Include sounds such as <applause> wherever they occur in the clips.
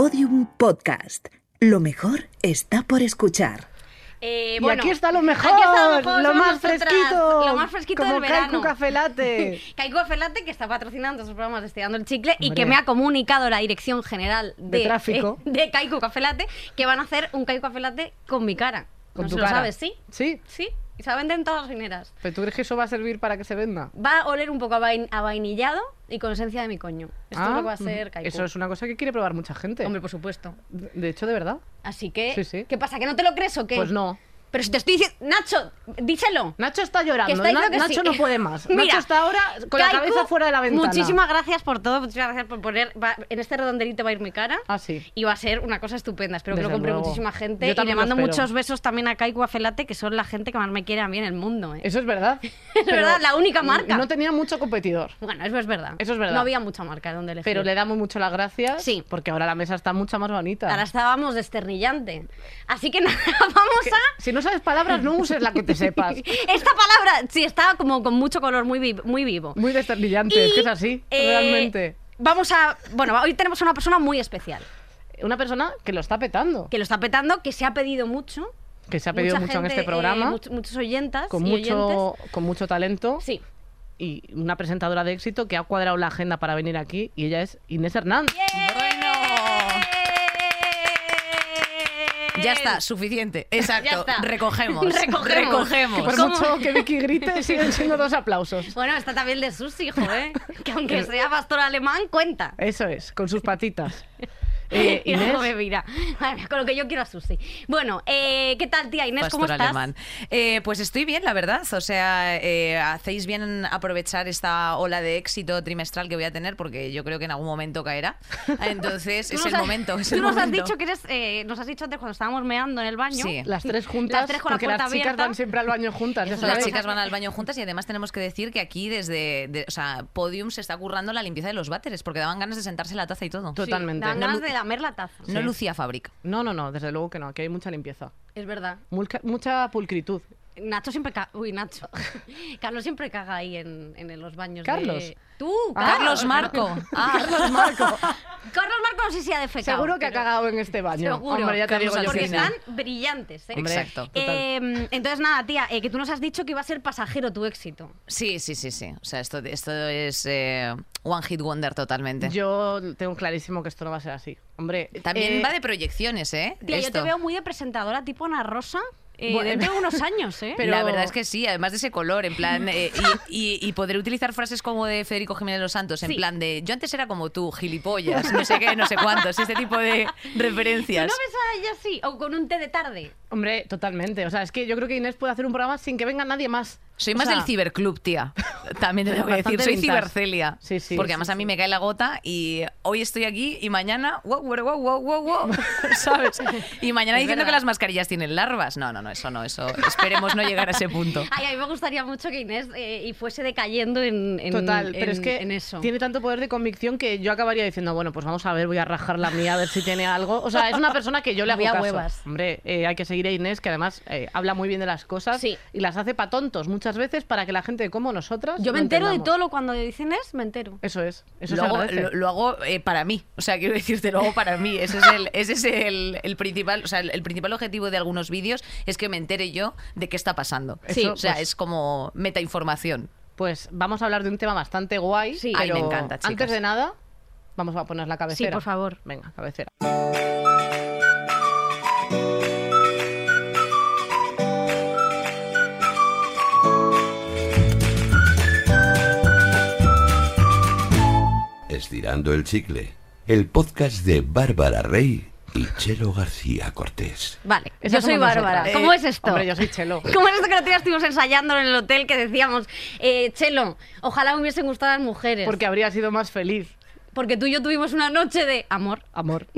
Podium Podcast. Lo mejor está por escuchar. Eh, Y bueno, aquí está lo mejor, está lo, mejor, lo más nosotras, fresquito, Lo más fresquito como del verano. Kaiku Café Latte. <laughs> Kaiku Café Latte, que está patrocinando esos programas de Estirando el Chicle y Hombre. que me ha comunicado la Dirección General de, De tráfico. eh, de Kaiku Café Latte que van a hacer un Kaiku Café Latte con mi cara. Con no tu se cara. lo sabes, ¿sí? Sí, Sí, y se venden en todas las mineras. pero ¿tú crees que eso va a servir para que se venda? Va a oler un poco a, vain- a vainillado y con esencia de mi coño. Esto es Ah, lo que va a ser Kaiku. Eso es una cosa que quiere probar mucha gente. Hombre, por supuesto. De hecho, de verdad. Así que, Sí, sí. ¿qué pasa? ¿Que no te lo crees o qué? Pues no. Pero si te estoy diciendo... Nacho, díselo. Nacho está llorando. Que está diciendo Na- que Nacho sí. no puede más. <laughs> Mira, Nacho está ahora con la cabeza fuera de la ventana. Muchísimas gracias por todo, muchísimas gracias por poner. va- en este redondelito va a ir mi cara. Ah, sí. Y va a ser una cosa estupenda. Espero que Desde lo compre luego. muchísima gente. Yo Y le mando muchos besos también a Kaiku Afelate, que son la gente que más me quiere a mí en el mundo. ¿eh? Eso es verdad. <laughs> Es verdad, la única marca. No tenía mucho competidor. Bueno, eso es verdad. Eso es verdad. No había mucha marca donde elegir. Pero le damos mucho las gracias. Sí. Porque ahora la mesa está mucho más bonita. Ahora estábamos desternillante. Así que <laughs> nada, vamos Que- a. Si no sabes palabras, no uses la que te sepas. <laughs> Esta palabra sí está como con mucho color, muy, vi- muy vivo. Muy desternillante, es que es así, eh, realmente. Vamos a. Bueno, hoy tenemos a una persona muy especial. Una persona que lo está petando. Que lo está petando, que se ha pedido mucho. Que se ha pedido mucho en este programa. eh, much- muchos oyentas. con, y mucho, oyentes. con mucho talento. Sí. Y una presentadora de éxito que ha cuadrado la agenda para venir aquí. Y ella es Inés Hernández. Ya está, suficiente. Exacto. Está. Recogemos. <laughs> Recogemos. Recogemos. Por ¿Cómo? mucho que Vicky grite, <laughs> siguen siendo dos aplausos. Bueno, está también de sus hijos, <laughs> ¿eh? Que aunque sea pastor alemán, cuenta. Eso es, con sus patitas. Eh, <laughs> Inés, cómo me mira. Con lo que yo quiero a Susi. Bueno, eh, ¿qué tal, tía Inés? ¿Cómo Pastor estás? alemán. Eh, pues estoy bien, la verdad. O sea, eh, hacéis bien en aprovechar esta ola de éxito trimestral que voy a tener, porque yo creo que en algún momento caerá. Entonces, <laughs> es el has- momento. Es Tú el nos has dicho que eres. eh, nos has dicho antes cuando estábamos meando en el baño. Sí. las tres juntas, Las tres con la porque puerta las chicas abierta. van siempre al baño juntas, ya <laughs> Las chicas van al baño juntas y además tenemos que decir que aquí desde, de- o sea, Podium se está currando la limpieza de los váteres porque daban ganas de sentarse la taza y todo. Totalmente. Lamer la taza. No lucía fábrica. No, no, no, desde luego que no, aquí hay mucha limpieza. Es verdad. Mucha, mucha pulcritud. Nacho siempre caga. Uy, Nacho. <laughs> Carlos siempre caga ahí en, en los baños. de- ¿Carlos? Tú, Ah, Carlos Marco. <laughs> Ah, Carlos Marco. Carlos Marco no sé si ha defecado. Seguro que ha cagado en este baño. Seguro. Hombre, ya te Carlos digo yo Porque que sí. Alsina. están brillantes, ¿eh? Hombre, Exacto. Eh, entonces, nada, tía, eh, que tú nos has dicho que iba a ser pasajero tu éxito. Sí, sí, sí, sí. O sea, esto, esto es eh, One Hit Wonder totalmente. Yo tengo clarísimo que esto no va a ser así. Hombre, También eh, va de proyecciones, ¿eh? Tía, yo te veo muy de presentadora tipo Ana Rosa eh, Bueno, dentro de <laughs> unos años, ¿eh? pero- La verdad es que sí, además de ese color, en plan, <laughs> eh, y, y- y poder utilizar frases como de Federico Jiménez Los Santos, en Sí. plan de yo antes era como tú, gilipollas, no sé qué, no sé cuántos, este tipo de <laughs> ¿Tú referencias. no ves a ella así? O con un té de tarde. Hombre, totalmente. O sea, es que yo creo que Inés puede hacer un programa sin que venga nadie más. Soy O más sea, del ciberclub, tía. También te tengo que decir, soy cibercelia. Sí, sí, Porque sí, además sí. a mí me cae la gota y hoy estoy aquí y mañana, wow, wow, wow, wow, wow, wow, ¿sabes? Y mañana Es diciendo verdad. que las mascarillas tienen larvas. No, no, no, eso no, eso. Esperemos no llegar a ese punto. <laughs> Ay, a mí me gustaría mucho que Inés eh, y fuese decayendo en, en- Total, pero en- es que en eso. tiene tanto poder de convicción que yo acabaría diciendo, bueno, pues vamos a ver, voy a rajar la mía a ver si tiene algo. O sea, es una persona que yo le hago Había caso. huevas. Hombre, eh, hay que seguir a Inés, que además eh, habla muy bien de las cosas Sí. y las hace pa' tontos muchas veces para que la gente como nosotras Yo me entero de todo lo cuando dicen es, me entero. Eso es, eso lo, se hago, lo- lo hago, eh, para mí. O sea, quiero decirte, lo hago para mí. Ese es el, ese es el, el principal, o sea, el, el principal objetivo de algunos vídeos es que me entere yo de qué está pasando. Sí. o sea, pues- es como metainformación. Pues vamos a hablar de un tema bastante guay. Sí. Ay, me encanta, chicas. Antes de nada, vamos a poner la cabecera. Sí, por favor. Venga, cabecera. Estirando el chicle, el podcast de Bárbara Rey y Chelo García Cortés. Vale, yo soy Bárbara. nosotras. ¿Cómo Eh, es esto? hombre, yo soy Chelo. <laughs> ¿Cómo es esto que el otro día estuvimos ensayando en el hotel que decíamos, eh, Chelo, ojalá me hubiesen gustado las mujeres? Porque habría sido más feliz. Porque tú y yo tuvimos una noche de amor. Amor. <laughs>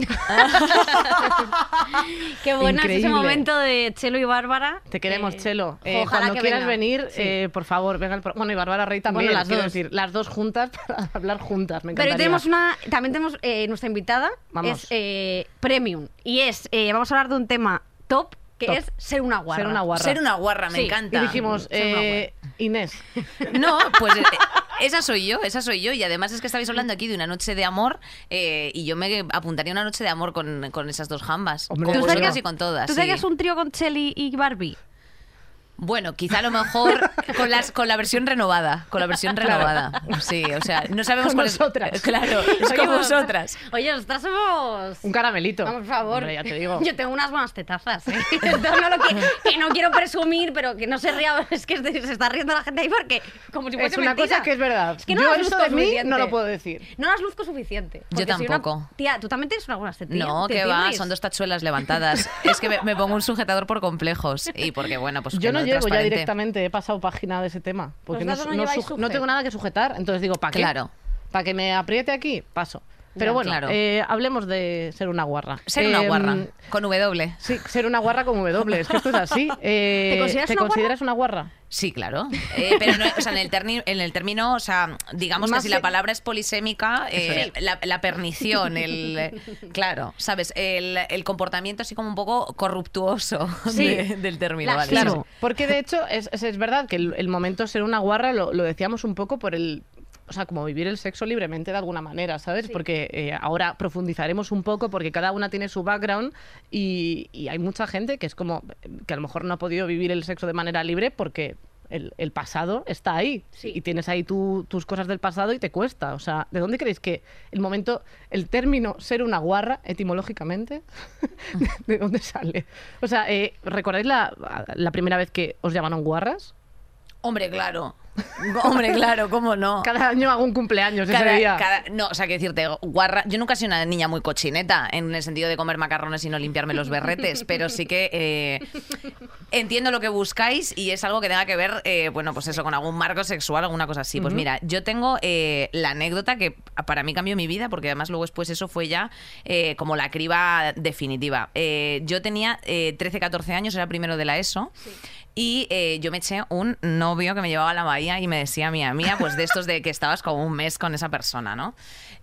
Qué buena es ese momento de Chelo y Bárbara. Te queremos, Eh, Chelo. Eh, ojalá cuando que quieras venga. venir, Sí. eh, por favor, venga. al pro- Bueno, y Bárbara Rey también. Bueno, las quiero dos. decir, las dos juntas <laughs> para hablar juntas. Me Pero tenemos una, también tenemos eh, nuestra invitada, Vamos. es eh, Premium. Y es, eh, vamos a hablar de un tema top, que Top. es ser una guarra. Ser una guarra. Ser una guarra, me Sí. encanta. Y dijimos, Ser una eh, Inés, <laughs> No, pues eh, esa soy yo, esa soy yo. Y además es que estabais hablando aquí de una noche de amor eh, y yo me apuntaría una noche de amor con, con esas dos jambas. Hombre, con ¿Tú vosotras serías- y con todas. ¿Tú sí. serías un trío con Chelly y Barbie? Bueno, quizá a lo mejor <laughs> con, las, con la versión renovada. Con la versión renovada. Sí, o sea, no sabemos Con cuál es-. <laughs> Claro, es con vosotras. Oye, nosotras somos... Un caramelito. Vamos, por favor. Hombre, ya te digo. Yo tengo unas buenas tetazas, ¿eh? <laughs> Entonces, no lo que, que no quiero presumir, pero que no se ría. Es que se está riendo la gente ahí porque, como si fuese Es una mentira. cosa que es verdad. Es que no Yo las esto luzco de mí suficiente. no lo puedo decir. No las luzco suficiente. Yo una- tampoco. Tía, tú también tienes unas buenas tetillas. No, que va, son dos tachuelas levantadas. Es que me, me pongo un sujetador por complejos. Y porque, bueno, pues. Yo no llego ya directamente, he pasado página de ese tema. Porque no, no no no tengo nada que sujetar. Entonces digo, ¿para qué? Claro. Para que me apriete aquí, paso. Pero bueno, claro. eh, hablemos de ser una guarra. Ser una Em, guarra. Con W. Sí, ser una guarra con W. Es que esto es así. <laughs> Eh, ¿Te consideras una consideras una guarra? Sí, claro. Eh, pero no, o sea, en, el terni- en el término, o sea, digamos Más que si la palabra es polisémica, la, la pernición, el. Claro, ¿sabes? El, el comportamiento así como un poco corruptuoso Sí. de- del término. La- ¿vale? Claro, porque de hecho es, es- es verdad que el, el momento de ser una guarra lo, lo decíamos un poco por el... O sea, como vivir el sexo libremente de alguna manera, ¿sabes? Porque eh, ahora profundizaremos un poco porque cada una tiene su background y, y hay mucha gente que es como que a lo mejor no ha podido vivir el sexo de manera libre porque el, el pasado está ahí Sí. y tienes ahí tu- tus cosas del pasado y te cuesta. O sea, ¿de dónde creéis que el momento, el término ser una guarra, etimológicamente, <laughs> ¿de dónde sale? O sea, eh, ¿recordáis la, la primera vez que os llamaron guarras? Hombre, claro. <laughs> Hombre, claro, ¿cómo no? Cada año hago un cumpleaños ese Cada- día. cada- no, o sea, que decirte, guarra. Yo nunca he sido una niña muy cochineta en el sentido de comer macarrones y no limpiarme los berretes, pero sí que eh, entiendo lo que buscáis y es algo que tenga que ver, eh, bueno, pues eso, con algún marco sexual, alguna cosa así. Pues mira, yo tengo eh, la anécdota que para mí cambió mi vida, porque además luego después eso fue ya eh, como la criba definitiva. Yo tenía eh, 13, 14 años, era primero de la ESO. Y yo me eché un novio que me llevaba a la bahía y me decía, mía, mía, pues de estos de que estabas como un mes con esa persona, ¿no?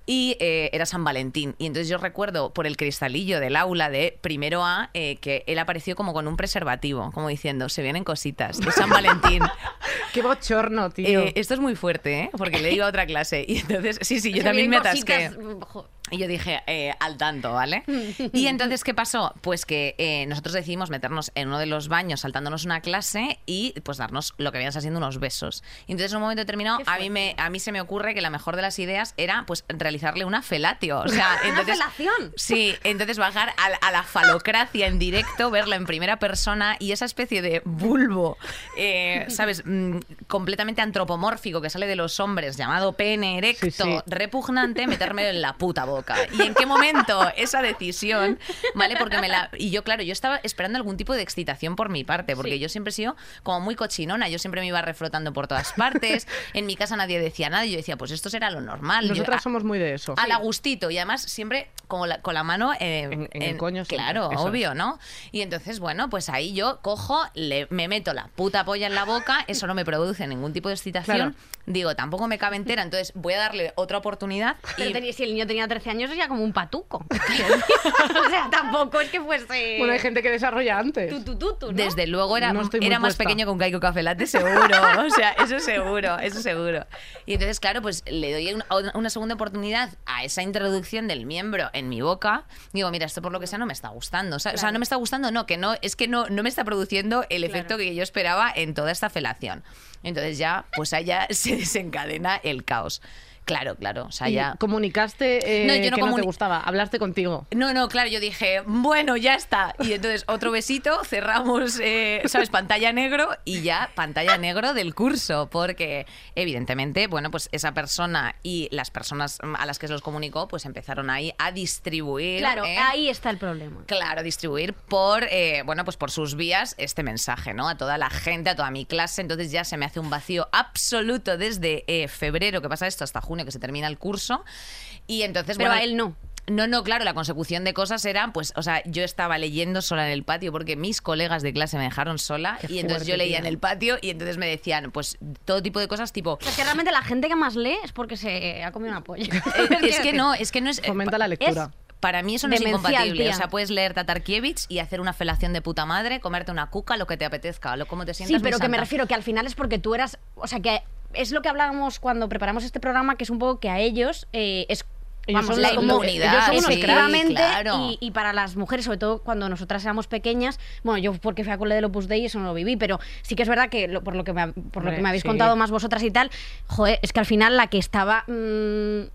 Y eh, era San Valentín. Y entonces yo recuerdo por el cristalillo del aula de primero A eh, que él apareció como con un preservativo, como diciendo, se vienen cositas de San Valentín. <laughs> Qué bochorno, tío. Eh, esto es muy fuerte, ¿eh? Porque le iba a otra clase. Y entonces, sí, sí, yo Se también me atasqué. cositas, Y yo dije, eh, al tanto, ¿vale? Y entonces, ¿qué pasó? Pues que nosotros decidimos meternos en uno de los baños saltándonos una clase y pues darnos lo que venían siendo unos besos. Y entonces, en un momento determinado, a mí, me, a mí se me ocurre que la mejor de las ideas era pues realizarle una felatio. O <laughs> sea, entonces... felación? Sí, entonces bajar a, la- a la falocracia en directo, verla en primera persona y esa especie de bulbo, eh, <laughs> ¿sabes? Mm, completamente antropomórfico que sale de los hombres, llamado pene erecto, Sí, sí. repugnante, <laughs> meterme en la puta boca. ¿Y en qué momento esa decisión? ¿Vale? Porque me la. Y yo, claro, yo estaba esperando algún tipo de excitación por mi parte, porque Sí. yo siempre he sido como muy cochinona, yo siempre me iba refrotando por todas partes. En mi casa nadie decía nada y yo decía, pues esto será lo normal. Nosotras a- somos muy de eso. al agustito y además siempre la- con la mano eh, En- en el coño siempre, Claro, eso obvio, ¿no? Y entonces, bueno, pues ahí yo cojo, le, me meto la puta polla en la boca, eso no me produce ningún tipo de excitación. Claro. Digo, tampoco me cabe entera, entonces voy a darle otra oportunidad. Pero Y, tenía- si el niño tenía 13 años, era como un patuco. <laughs> o sea, tampoco es que fuese. Bueno, hay gente que desarrolla antes. Desde luego era, No era más puesta. pequeño que un Caico Café Latte, seguro. O sea, eso seguro, eso seguro. Y entonces, claro, pues le doy una, una segunda oportunidad a esa introducción del miembro en mi boca. Digo, mira, esto por lo que sea no me está gustando. O sea, o sea, Claro. no me está gustando, no, que no, es que no, no me está produciendo el efecto que yo esperaba en toda esta felación. Entonces ya, pues allá <laughs> se desencadena el caos. Claro, claro. O sea, Y ya. comunicaste eh, No, yo no que no te gustaba, hablaste contigo. No, no, claro, yo dije, bueno, ya está. Y entonces otro besito, cerramos, eh, ¿sabes? Pantalla negro y ya pantalla negro del curso, porque evidentemente, bueno, pues esa persona y las personas a las que se los comunicó, pues empezaron ahí a distribuir. Claro, ¿eh? ahí está el problema. Claro, distribuir por, eh, bueno, pues por sus vías este mensaje, ¿no? A toda la gente, a toda mi clase. Entonces ya se me hace un vacío absoluto desde febrero, que pasa esto, hasta junio, que se termina el curso. Y entonces, Pero bueno, a él no. no, no, claro, la consecución de cosas era, pues, o sea, yo estaba leyendo sola en el patio porque mis colegas de clase me dejaron sola Qué y entonces fuerte, yo leía tía. en el patio y entonces me decían, pues, todo tipo de cosas tipo... Es que realmente la gente que más lee es porque se ha comido una polla. <laughs> eh, <laughs> es que no, es que no es... Fomenta la lectura. Para mí eso no es incompatible. tía. O sea, puedes leer Tatarkiewicz y hacer una felación de puta madre, comerte una cuca, lo que te apetezca, lo como te sientas. Sí, pero que me refiero que al final es porque tú eras, o sea, que es lo que hablábamos cuando preparamos este programa, que es un poco que a ellos eh, es Ellos vamos, son la inmunidad, ellos son sí, claro. y, y para las mujeres, sobre todo cuando nosotras éramos pequeñas, bueno, yo porque fui a cole del Opus Dei y eso no lo viví, pero sí que es verdad que lo- por lo que me, por lo que me habéis sí. contado más vosotras y tal, joder, es que al final la que estaba mm,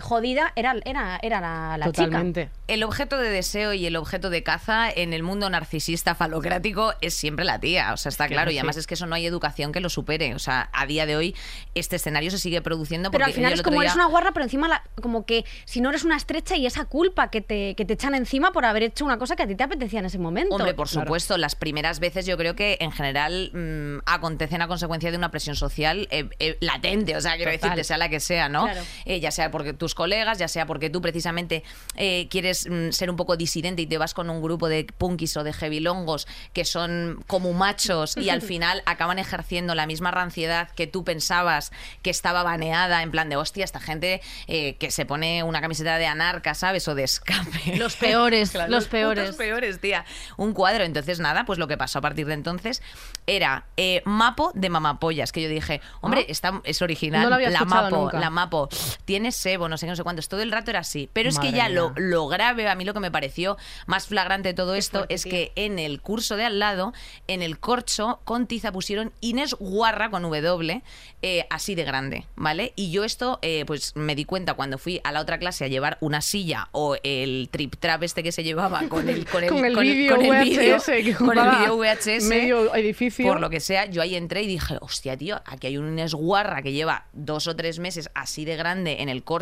jodida era, era, era la, la chica. Totalmente. El objeto de deseo y el objeto de caza en el mundo narcisista falocrático es siempre la tía. O sea, está claro. Y además es que eso no hay educación que lo supere. O sea, a día de hoy este escenario se sigue produciendo porque Pero al final es como día- eres una guarra, pero encima la- como que si no eres una estrecha y esa culpa que te, que te echan encima por haber hecho una cosa que a ti te apetecía en ese momento. Hombre, por Claro. supuesto, las primeras veces yo creo que en general mm, acontecen a consecuencia de una presión social eh, eh, latente, o sea, quiero Total. decirte, sea la que sea, ¿no? Claro. Eh, ya sea porque tus colegas, ya sea porque tú precisamente eh, quieres mm, ser un poco disidente y te vas con un grupo de punkis o de heavilongos que son como machos y al <laughs> final acaban ejerciendo la misma ranciedad que tú pensabas que estaba baneada, en plan de hostia, esta gente eh, que se pone una camiseta de anarca, ¿sabes? O de escape. <laughs> Los peores, <laughs> Claro, los peores. peores, tía. Un cuadro. Entonces, nada, pues lo que pasó a partir de entonces era eh, Mapo de Mamapollas, que yo dije, hombre, Ah. está, es original. No lo había la Mapo, nunca. la Mapo. Tiene sebo, no sé qué, no sé cuántos. Todo el rato era así. Pero es que ya lo, lo grave, a mí lo que me pareció más flagrante de todo esto fuerte, es que en el curso de al lado, en el corcho, con tiza pusieron Inés Guarra con W, eh, así de grande, ¿vale? Y yo esto, eh, pues me di cuenta cuando fui a la otra clase a llevar una silla o el trip trap este que se llevaba con el con el, <laughs> Con el con vídeo con el vídeo- VHS que con el vídeo VHS medio edificio. por lo que sea, yo ahí entré y dije, hostia, tío, aquí hay un Inés Guarra que lleva dos o tres meses así de grande en el corcho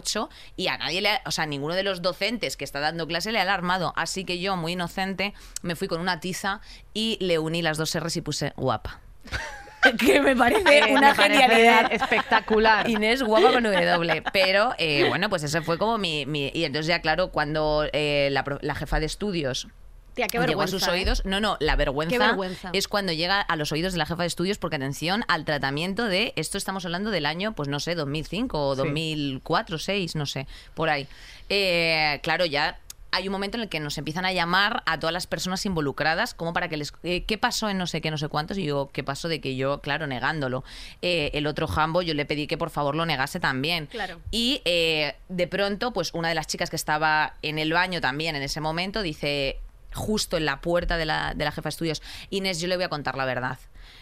y a nadie le, ha- o sea, ninguno de los docentes que está dando clase le ha alarmado. Así que yo, muy inocente, me fui con una tiza y le uní las dos R's y puse guapa. <laughs> que me parece Eh, una me parece genialidad. espectacular. Inés guapa con W. <laughs> Pero eh, bueno, pues ese fue como mi, mi- Y entonces ya, claro, cuando eh, la jefa de estudios Tía, qué llegó a vergüenza. sus ¿eh? oídos. No, no, la vergüenza, vergüenza. es cuando llega a los oídos de la jefa de estudios, porque atención al tratamiento de. Esto estamos hablando del año, pues no sé, 2005 o Sí. 2004, 6, no sé, por ahí. Eh, claro, ya. Hay un momento en el que nos empiezan a llamar a todas las personas involucradas como para que les... eh, ¿Qué pasó en no sé qué, no sé cuántos? Y yo, ¿qué pasó de que yo, claro, negándolo? Eh, el otro jambo, yo le pedí que por favor lo negase también. Claro. Y eh, de pronto, pues una de las chicas que estaba en el baño también en ese momento dice, justo en la puerta de la, de la jefa de estudios, Inés, yo le voy a contar la verdad.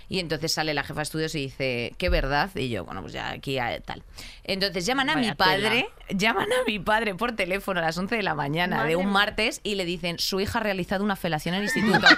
Y entonces sale la jefa de estudios y dice, ¿qué verdad? Y yo, bueno, pues ya aquí tal. Entonces llaman a Vaya mi padre, llaman a mi padre por teléfono a las 11 de la mañana Madre de un martes y le dicen, su hija ha realizado una felación en el instituto. <laughs>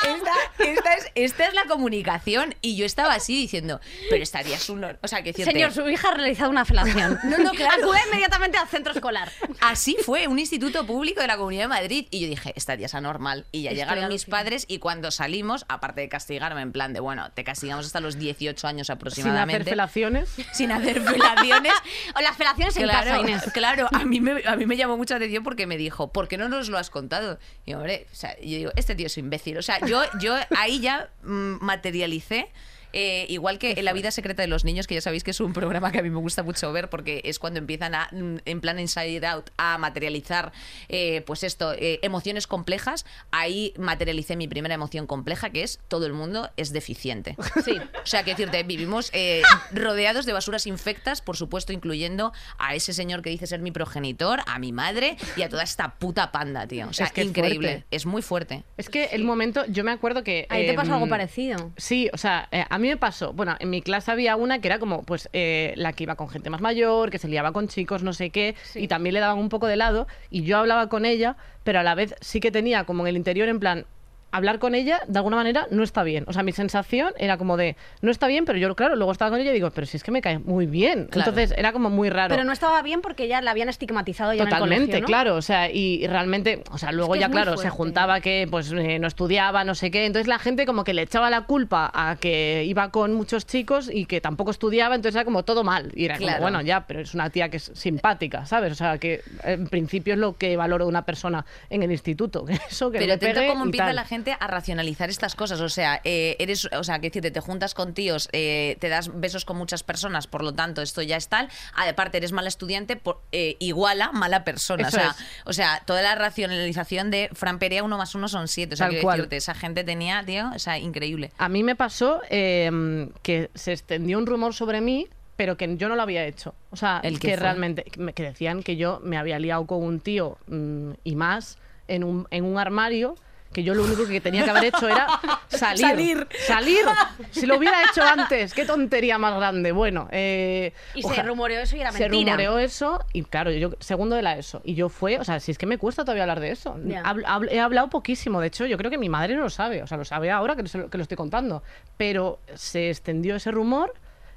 Esta, esta es, esta es la comunicación. Y yo estaba así diciendo, pero estarías un... O sea, que decirte, Señor, su hija ha realizado una felación. <laughs> No, no, claro. Acude inmediatamente al centro escolar. Así fue, un instituto público de la Comunidad de Madrid. Y yo dije, esta tía es anormal. Y ya Estoy llegaron mis padres y cuando salimos, aparte de castigarme en plan de, bueno, te castigamos hasta los 18 años Sin aproximadamente. hacer felaciones. <laughs> Sin hacer felaciones. <laughs> O las felaciones en Claro, casa, Inés. claro, a mí, me, a mí me llamó mucha atención porque me dijo, ¿por qué no nos lo has contado? Y hombre, o sea, yo digo, este tío es imbécil. O sea, yo, yo ahí ya mm, materialicé. Eh, igual que en La vida secreta de los niños, que ya sabéis que es un programa que a mí me gusta mucho ver porque es cuando empiezan a, mm, en plan Inside Out, a materializar, eh, pues esto, eh, emociones complejas. Ahí materialicé mi primera emoción compleja, que es todo el mundo es deficiente. <laughs> Sí. O sea, que decirte, vivimos eh, rodeados de basuras infectas, por supuesto, incluyendo a ese señor que dice ser mi progenitor, a mi madre y a toda esta puta panda, tío. O sea, Es que es increíble. Es muy fuerte. Es que el momento, yo me acuerdo que... Ahí te pasó em, algo parecido. Sí, o sea, eh, a mí me pasó. Bueno, en mi clase había una que era como, pues, eh, la que iba con gente más mayor, que se liaba con chicos, no sé qué, Sí. y también le daban un poco de lado, y yo hablaba con ella, pero a la vez sí que tenía como en el interior, en plan, hablar con ella, de alguna manera, no está bien. O sea, mi sensación era como de, no está bien, pero yo, claro, luego estaba con ella y digo, pero si es que me cae muy bien. Claro. Entonces, era como muy raro. Pero no estaba bien porque ya la habían estigmatizado ya en el Totalmente, colegio, ¿no? claro, o sea, y, y realmente, o sea, luego que ya claro, se juntaba que pues eh, no estudiaba, no sé qué, entonces la gente como que le echaba la culpa a que iba con muchos chicos y que tampoco estudiaba, entonces era como todo mal, y era Claro. como, bueno, ya, pero es una tía que es simpática, ¿sabes? O sea, que en principio es lo que valoro de una persona en el instituto, <laughs> eso, que Pero no atento pegue cómo y empieza la gente gente a racionalizar estas cosas. O sea, eh, eres, o sea, que decirte, te juntas con tíos, eh, te das besos con muchas personas, por lo tanto, esto ya es tal. Aparte, eres mala estudiante, por, eh, iguala mala persona. Eso o, sea, es. o sea, toda la racionalización de Fran Perea, uno más uno son siete. O sea, cual. decirte, esa gente tenía, tío, o sea, increíble. A mí me pasó eh, que se extendió un rumor sobre mí, pero que yo no lo había hecho. O sea, ¿El que realmente, que me- que decían que yo me había liado con un tío mm, y más en un, en un armario, que yo lo único que tenía que haber hecho era <laughs> salir. Salir. Salir. <laughs> Si lo hubiera hecho antes, qué tontería más grande. Bueno, eh, Y se rumoreó eso y era se mentira. rumoreó eso y claro, yo segundo de la ESO. Y yo fue, o sea, si es que me cuesta todavía hablar de eso. Ya. Habl- habl- he hablado poquísimo, de hecho, yo creo que mi madre no lo sabe, o sea, lo sabe ahora que, se lo- que lo estoy contando. Pero se extendió ese rumor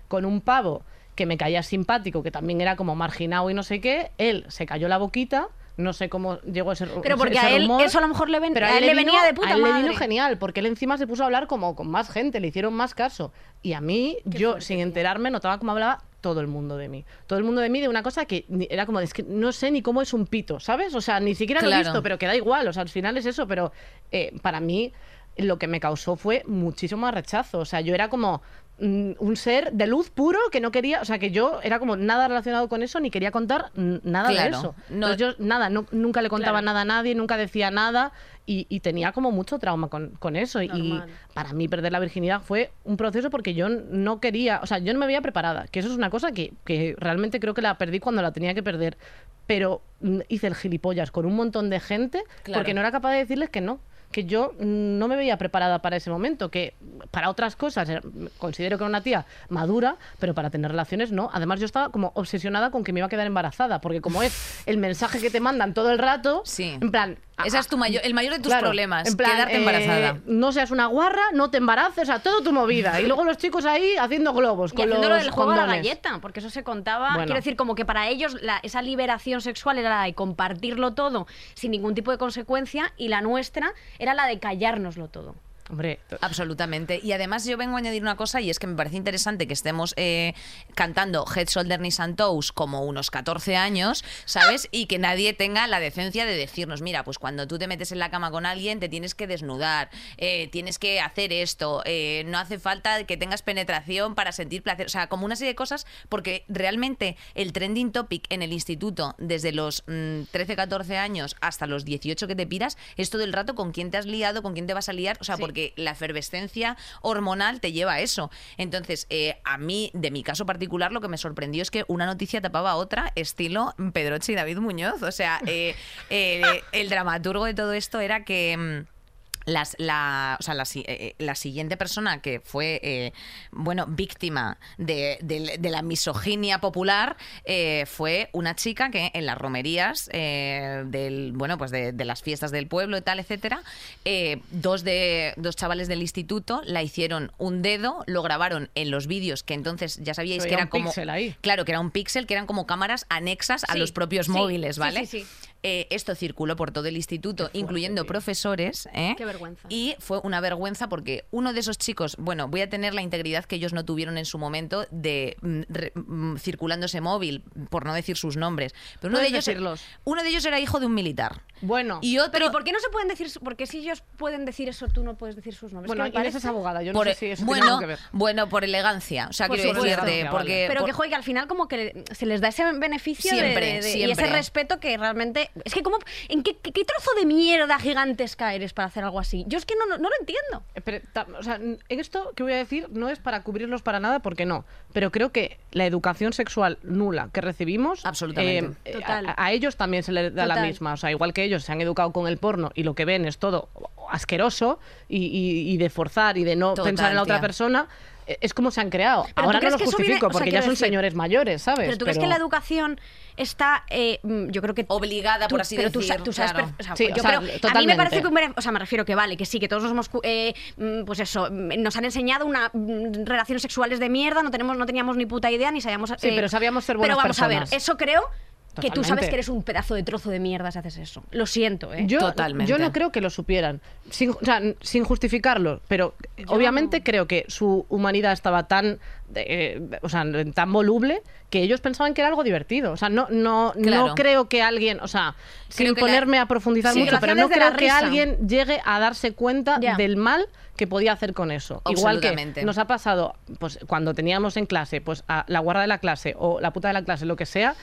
con un pavo que me caía simpático, que también era como marginado y no sé qué. Él se cayó la boquita. No sé cómo llegó ese, ru- Pero porque ese a él rumor, eso a lo mejor le ven- pero a él le vino- venía de puta a él le vino genial, porque él encima se puso a hablar como con más gente, le hicieron más caso. Y a mí, yo sin enterarme, notaba cómo hablaba todo el mundo de mí. Todo el mundo de mí de una cosa que era como, es que no sé ni cómo es un pito, ¿sabes? O sea, ni siquiera lo he visto, pero que da igual, o sea, al final es eso, pero eh, para mí lo que me causó fue muchísimo más rechazo. O sea, yo era como un ser de luz puro que no quería, o sea, que yo era como nada relacionado con eso, ni quería contar mm, nada de eso. No- Entonces yo nada, no- nunca le contaba Claro. nada a nadie, nunca decía nada y, y tenía como mucho trauma con, con eso. Y para mí perder la virginidad fue un proceso porque yo no quería, o sea, yo no me veía preparada, que eso es una cosa que, que realmente creo que la perdí cuando la tenía que perder. Pero mm, hice el gilipollas con un montón de gente Claro. porque no era capaz de decirles que no que yo no me veía preparada para ese momento, que para otras cosas eh, considero que era una tía madura, pero para tener relaciones no. Además yo estaba como obsesionada con que me iba a quedar embarazada, porque como es el mensaje que te mandan todo el rato, Sí. en plan... Ese ah, es tu mayor, el mayor de tus Claro, problemas, en plan, quedarte eh, embarazada. no seas una guarra, no te embaraces, o sea, todo tu movida. Y luego los chicos ahí haciendo globos Y con los del juego a la galleta, porque eso se contaba. Bueno. Quiero decir, como que para ellos la- esa liberación sexual era la de compartirlo todo sin ningún tipo de consecuencia y la nuestra era la de callárnoslo todo. Hombre, Absolutamente. Y además yo vengo a añadir una cosa y es que me parece interesante que estemos eh, cantando Head, Shoulder, Knees and Toes como unos 14 años, ¿sabes? Y que nadie tenga la decencia de decirnos, mira, pues cuando tú te metes en la cama con alguien te tienes que desnudar, eh, tienes que hacer esto, eh, no hace falta que tengas penetración para sentir placer. O sea, como una serie de cosas, porque realmente el trending topic en el instituto, desde los mm, 13, 14 años hasta los 18 que te piras, es todo el rato con quién te has liado, con quién te vas a liar, o sea, porque la efervescencia hormonal te lleva a eso. Entonces, eh, a mí, de mi caso particular, lo que me sorprendió es que una noticia tapaba otra, estilo Pedroche y David Muñoz. O sea, eh, eh, el dramaturgo de todo esto era que... las- la, o sea, la, si- eh, la siguiente persona que fue eh, bueno víctima de, de- de la misoginia popular eh, fue una chica que en las romerías eh, del bueno pues de, de las fiestas del pueblo y tal etcétera eh, dos de dos chavales del instituto la hicieron un dedo lo grabaron en los vídeos que entonces ya sabíais que era un como ahí. claro que era un píxel que eran como cámaras anexas a los propios sí, móviles sí, vale sí, sí. Eh, esto circuló por todo el instituto, incluyendo profesores. ¿eh? Qué vergüenza. Y fue una vergüenza porque uno de esos chicos, bueno, voy a tener la integridad que ellos no tuvieron en su momento de mm, re- mm, circulando ese móvil, por no decir sus nombres. Pero uno de, ellos, decirlos. uno de ellos era hijo de un militar. Bueno, Y otro... Pero ¿y por qué no se pueden decir? Porque si ellos pueden decir eso, tú no puedes decir sus nombres. bueno parece- es abogada, yo no por- sé si eso tiene bueno, algo que ver. bueno, por elegancia. O sea, Por quiero decirte, Vale. porque... Pero por- que juegue al final como que se les da ese beneficio de- Siempre, de- de- y siempre. ese respeto que realmente es que como en qué, qué- qué trozo de mierda gigantesca eres para hacer algo así. Yo es que no, no, no lo entiendo. Eh, pero, o sea, esto que voy a decir no es para cubrirlos para nada, porque no. Pero creo que la educación sexual nula que recibimos, Absolutamente. eh, Total. a, a ellos también se les da la misma. O sea, igual que ellos se han educado con el porno y lo que ven es todo asqueroso y, y- y de forzar y de no Total, pensar en la otra tía. persona, eh, es como se han creado. Pero ¿tú Ahora no los que eso viene- justifico, o sea, porque ya son decir- señores mayores, ¿sabes? Pero tú crees que la educación está, eh, mm, yo creo que Obligada, por así pero tú, decir, tú sabes, claro. o sea, Sí, yo o sea, creo- a mí me totalmente. parece que un o sea, me refiero que vale, que sí, que todos nos hemos, cu- eh, mm, pues eso, mm, nos han enseñado una relaciones sexuales de mierda, no tenemos, no teníamos ni puta idea ni sabíamos. Sí, pero sabíamos ser buenas Pero vamos a ver, eso creo que tú sabes que eres un pedazo de trozo de mierda si haces eso. Lo siento, ¿eh? Yo, Totalmente. yo no creo que lo supieran, sin, o sea, sin justificarlo, pero obviamente creo que su humanidad estaba tan, eh, o sea, tan voluble que ellos pensaban que era algo divertido. O sea, no, no, Claro. no creo que alguien, o sea, Creo sin la- ponerme a profundizar Sí, mucho, pero no creo que risa. alguien llegue a darse cuenta del mal que podía hacer con eso. Igual Absolutamente. que nos ha pasado, pues cuando teníamos en clase, pues a la guarda de la clase o la puta de la clase, lo que sea.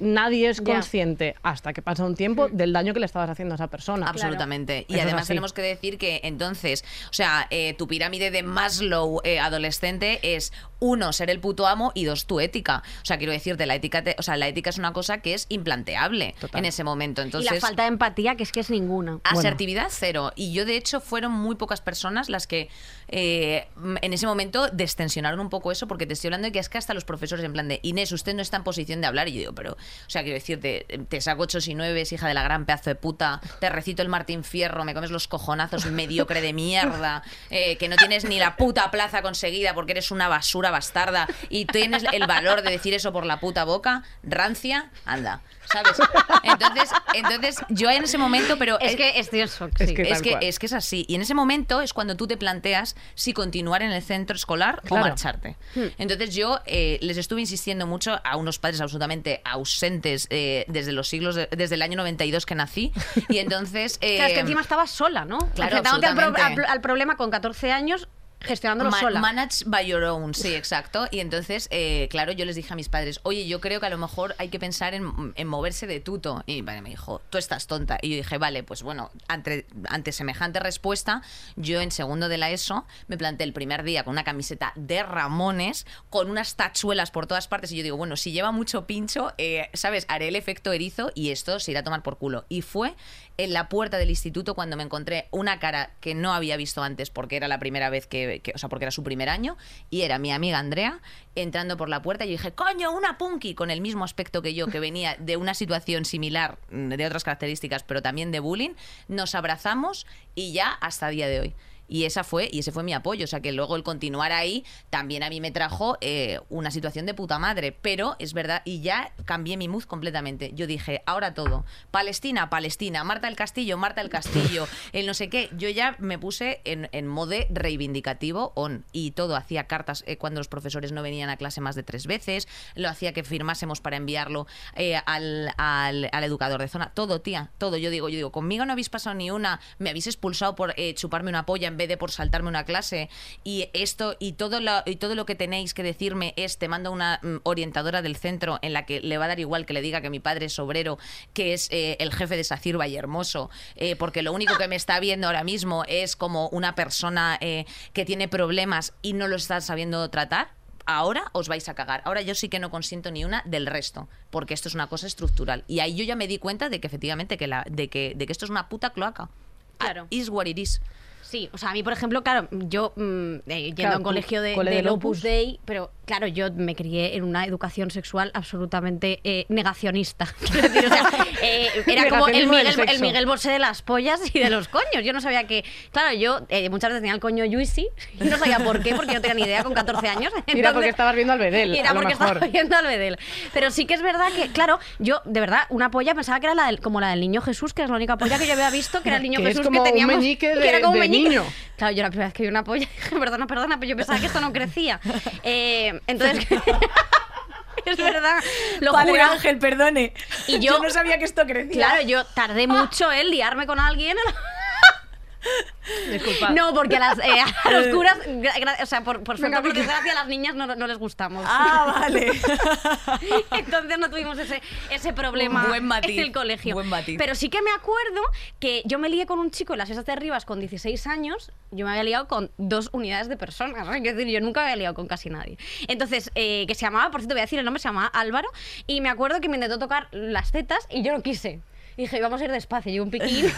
Nadie es consciente hasta que pasa un tiempo del daño que le estabas haciendo a esa persona. Absolutamente. Y además tenemos que decir que entonces, o sea, eh, tu pirámide de Maslow eh, adolescente es uno, ser el puto amo y dos, tu ética. O sea, quiero decirte, la ética, te- o sea, la ética es una cosa que es implanteable Total. en ese momento. Entonces, y la falta de empatía, que es que es ninguna. Asertividad cero. Y yo, de hecho, fueron muy pocas personas las que eh, en ese momento destensionaron un poco eso, porque te estoy hablando de que es que hasta los profesores, en plan de Inés, usted no está en posición de hablar. Y yo digo, pero, o sea, quiero decirte, te saco ocho y nueve, hija de la gran pedazo de puta, te recito el Martín Fierro, me comes los cojonazos, mediocre de mierda, eh, que no tienes ni la puta plaza conseguida porque eres una basura bastarda y tienes el valor de decir eso por la puta boca, rancia, anda. ¿Sabes? Entonces, entonces yo en ese momento, pero Es eh, que estoy en shock, Es sí. que- es que, es que es así. Y en ese momento es cuando tú te planteas si continuar en el centro escolar Claro. o marcharte. Entonces yo eh, les estuve insistiendo mucho a unos padres absolutamente ausentes eh, desde los siglos, de- desde el año 92 que nací. Y entonces... eh, <laughs> Claro, es que encima estabas sola, ¿no? Claro, al, pro- al- al problema con 14 años, gestionándolo Ma- sola. Manage by your own, sí, exacto. Y entonces, eh, claro, yo les dije a mis padres, oye, yo creo que a lo mejor hay que pensar en, en moverse de tuto. Y mi padre me dijo, tú estás tonta. Y yo dije, vale, pues bueno, ante, ante semejante respuesta, yo en segundo de la ESO me planté el primer día con una camiseta de Ramones, con unas tachuelas por todas partes. Y yo digo, bueno, si lleva mucho pincho, eh, ¿sabes? Haré el efecto erizo y esto se irá a tomar por culo. Y fue en la puerta del instituto cuando me encontré una cara que no había visto antes porque era la primera vez que, o sea, porque era su primer año y era mi amiga Andrea entrando por la puerta y yo dije, coño, una punky con el mismo aspecto que yo, que venía de una situación similar, mm, de otras características, pero también de bullying, nos abrazamos y ya hasta día de hoy. Y esa fue, y ese fue mi apoyo. O sea que luego el continuar ahí también a mí me trajo eh, una situación de puta madre. Pero es verdad, y ya cambié mi mood completamente. Yo dije, ahora todo. Palestina, Palestina, Marta el Castillo, Marta el Castillo, <laughs> el no sé qué. Yo ya me puse en, en mode reivindicativo on. Y todo, hacía cartas eh, cuando los profesores no venían a clase más de tres veces. Lo hacía que firmásemos para enviarlo eh, al, al- al educador de zona. Todo, tía, todo. Yo digo, yo digo, conmigo no habéis pasado ni una, me habéis expulsado por chuparme una polla en vez de por saltarme una clase. Y esto, y todo lo, y todo lo que tenéis que decirme es, te mando una mm, orientadora del centro en la que le va a dar igual que le diga que mi padre es obrero, que es eh, el jefe de Sacir Hermoso, eh, porque lo único que me está viendo ahora mismo es como una persona eh, que tiene problemas y no lo está sabiendo tratar. Ahora os vais a cagar. Ahora yo sí que no consiento ni una del resto, porque esto es una cosa estructural. Y ahí yo ya me di cuenta de que efectivamente que la, de que, de que esto es una puta cloaca. Claro. Is what it is. Sí, o sea, a mí, por ejemplo, claro, yo mm, eh, yendo Claro, a un colegio de, cole del del Opus. Dei, pero claro, yo me crié en una educación sexual absolutamente eh, negacionista. <laughs> Quiero decir, o sea, eh, <laughs> era como el Miguel, el. Miguel Bosé de las pollas y de los coños. Yo no sabía que. Claro, yo eh, muchas veces tenía el coño juicy <laughs> y no sabía por qué, porque no tenía ni idea con 14 años. Era porque estabas viendo al Bedel, era porque estaba viendo al Bedel. Pero sí que es verdad que, claro, yo, de verdad, una polla pensaba que era la del, como la del niño Jesús, que es la única polla que yo había visto, que era el niño Que es Jesús como que un teníamos. que de- era como un de meñique. Niño. <laughs> Claro, yo la primera vez que vi una polla <laughs> dije, perdona, perdona, pero yo pensaba que esto no crecía. Eh, entonces. <laughs> es verdad, lo Padre juro. Ángel, perdone. Y yo- no sabía que esto crecía. Claro, yo tardé mucho en liarme con alguien. No, porque a las, eh, a <laughs> los curas, o sea, por, por suerte por desgracia, a las niñas no, no les gustamos. Ah, vale. <laughs> Entonces no tuvimos ese, ese problema Buen matiz, en el colegio. buen matiz. Pero sí que me acuerdo que yo me lié con un chico en las Islas de Rivas con 16 años. Yo me había liado con dos unidades de personas. ¿no? Quiero decir, yo nunca me había liado con casi nadie. Entonces, eh, que se llamaba, por cierto, voy a decir el nombre, se llamaba Álvaro. Y me acuerdo que me intentó tocar las tetas y yo no quise. Y dije, vamos a ir despacio, yo un piquín. <laughs>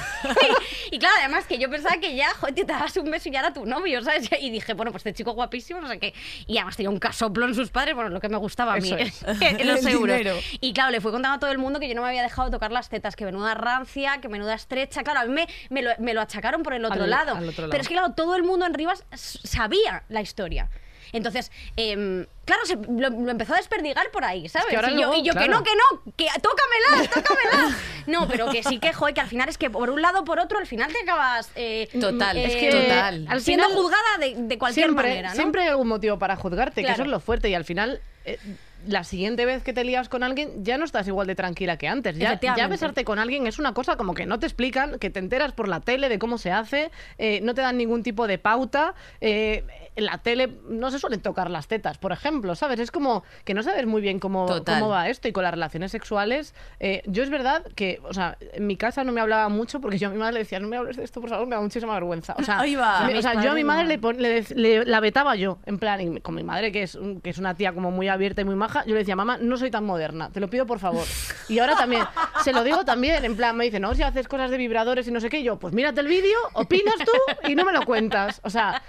<laughs> y, claro, además que yo pensaba que ya, joder, te dabas un beso y ya era tu novio, ¿sabes? Y dije, bueno, pues este chico guapísimo, no sé qué. Y además tenía un casoplo en sus padres, bueno, lo que me gustaba a mí, Eso es. <laughs> los euros. dinero. Y claro, le fue contando a todo el mundo que yo no me había dejado tocar las tetas, que menuda rancia, que menuda estrecha. Claro, a mí me, me lo, me lo achacaron por el otro, Al- lado. al otro lado. Pero es que, claro, todo el mundo en Rivas sabía la historia. Entonces, em, claro, se- lo, lo empezó a desperdigar por ahí, ¿sabes? que ahora y, yo, y yo, que no, que no, que tócamela, tócamela. No, pero que sí que, joder, que al final es que por un lado, por otro, al final te acabas... eh, Total, eh, es que total. al siendo final- juzgada de, de cualquier siempre, manera, ¿no? siempre hay algún motivo para juzgarte, que eso es lo fuerte. Y al final, eh, la siguiente vez que te lías con alguien, ya no estás igual de tranquila que antes. Ya, ya besarte con alguien es una cosa como que no te explican, que te enteras por la tele de cómo se hace, eh, no te dan ningún tipo de pauta. eh, en la tele no se suelen tocar las tetas, por ejemplo, ¿sabes? Es como que no sabes muy bien cómo, cómo va esto. Y con las relaciones sexuales, eh, yo es verdad que, o sea, en mi casa no me hablaba mucho porque yo a mi madre le decía, no me hables de esto, por favor, me da muchísima vergüenza. O sea, Ahí va. me- o sea, yo a mi madre le, pon- le, le- la vetaba yo, en plan, y con mi madre, que es, un- que es una tía como muy abierta y muy maja, yo le decía, mamá, no soy tan moderna, te lo pido por favor. Y ahora también, se lo digo también, en plan, me dice, no, si haces cosas de vibradores y no sé qué, y yo, pues mírate el vídeo, opinas tú y no me lo cuentas. O sea,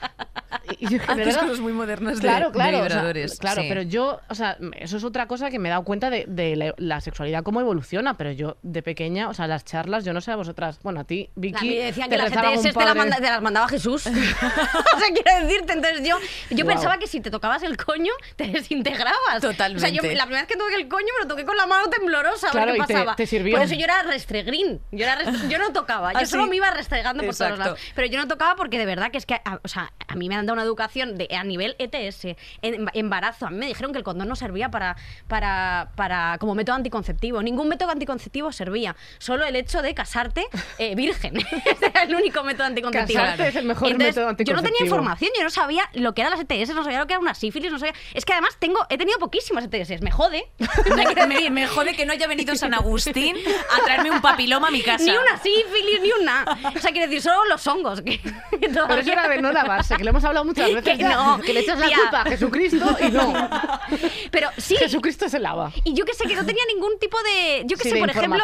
y, yo, verdad- cosas muy modernas de- Claro, de claro, o sea, vibradores, claro, sí. pero yo, o sea, eso es otra cosa que me he dado cuenta de, de la, la sexualidad cómo evoluciona, pero yo de pequeña, o sea, las charlas, yo no sé a vosotras, bueno, a ti, Vicky, decían te que las ETS te, la manda- te las mandaba Jesús. <laughs> <laughs> o sea, quiero decirte, entonces yo, yo pensaba que si te tocabas el coño, te desintegrabas. Totalmente. O sea, yo la primera vez que toqué el coño me lo toqué con la mano temblorosa. a ver Claro, qué y pasaba. te sirvió. Por eso yo era restregrín. Yo, era rest- yo no tocaba. Yo ¿Ah, solo sí? me iba restregando por todos lados. Pero yo no tocaba porque de verdad que es que, a, o sea, a mí me han dado una educación de, a nivel ETS, en, embarazo. A mí me dijeron que el condón no servía para, para, para como método anticonceptivo. Ningún método anticonceptivo servía. Solo el hecho de casarte eh, virgen. <laughs> Ese era el único método anticonceptivo. Casarte es el mejor Entonces, método Yo no tenía anticonceptivo. información, yo no sabía lo que eran las ETS, no sabía lo que era una sífilis, no sabía. Es que además tengo, he tenido poquísimas ETS, me jode. me, me jode que no haya venido San Agustín a traerme un papiloma a mi casa. Ni una sífilis, ni una. O sea, quiero decir, solo los hongos. Que, que <laughs> Pero eso todavía- era de no lavarse, que lo hemos hablado muchas veces Que ya, no, que le echas la tía. culpa a Jesucristo y no. <laughs> Pero sí. Jesucristo se lava. Y yo que sé, que no tenía ningún tipo de. Yo que Sí, sé, de por ejemplo.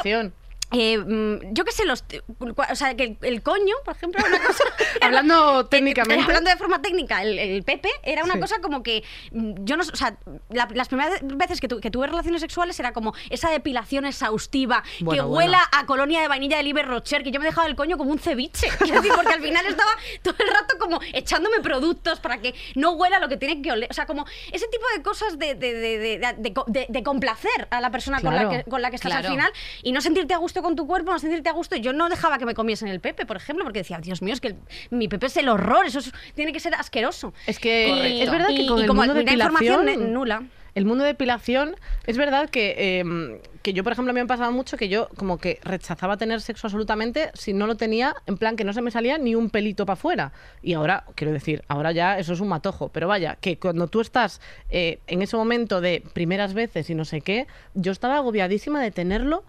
Eh, mm, yo que sé, los. O sea, que el, el coño, por ejemplo, era una cosa. <laughs> Hablando <laughs> Eh, técnicamente. hablando de forma técnica, el, el Pepe era una Sí. cosa como que mm, yo no, o sea, la- las primeras veces que, tu- que tuve relaciones sexuales era como esa depilación exhaustiva Bueno, que bueno. huela a colonia de vainilla de Liber Rocher, que yo me dejaba el coño como un ceviche, <laughs> decir, porque al final estaba todo el rato como echándome productos para que no huela lo que tiene que oler, o sea, como ese tipo de cosas de, de, de, de- de co- de- de complacer a la persona con, la que, con la que estás claro. al final y no sentirte a gusto con tu cuerpo, no sentirte a gusto. Yo no dejaba que me comiesen el Pepe, por ejemplo, porque decía, Dios mío, es que el- mi Pepe es el horror, eso es- tiene que ser asqueroso. Es que Correcto. es verdad que Y- con y el como mundo de información ne- nula. El mundo de depilación, es verdad que, eh, que yo, por ejemplo, a mí me pasaba mucho que yo como que rechazaba tener sexo absolutamente si no lo tenía, en plan que no se me salía ni un pelito para afuera. Y ahora, quiero decir, ahora ya eso es un matojo. Pero vaya, que cuando tú estás eh, en ese momento de primeras veces y no sé qué, yo estaba agobiadísima de tenerlo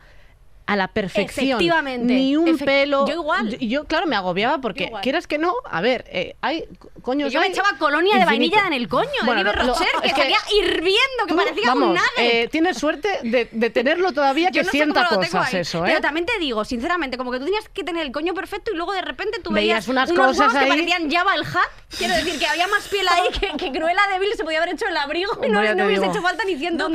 a la perfección. Efectivamente. Ni un Efect- pelo. yo igual. Y yo, claro, me agobiaba Yo porque, quieras que no, a ver, eh, hay coños. Yo me hay echaba colonia de infinito. vainilla en el coño, Bueno, de Liber lo- lo- Rocher, que salía hirviendo, que Tú, parecía un vamos, nugget. eh, tienes suerte de, de tenerlo todavía <laughs> que Yo no sé sienta cosas ahí. eso, ¿eh? Pero también te digo, sinceramente, como que tú tenías que tener el coño perfecto y luego de repente tú Veías veías, unas unos cosas huevos que ahí. parecían Java el Hat. Quiero decir que había más piel ahí que, que Cruella de Vil se podía haber hecho el abrigo y no, no hubiese digo. hecho falta ni ciento No, un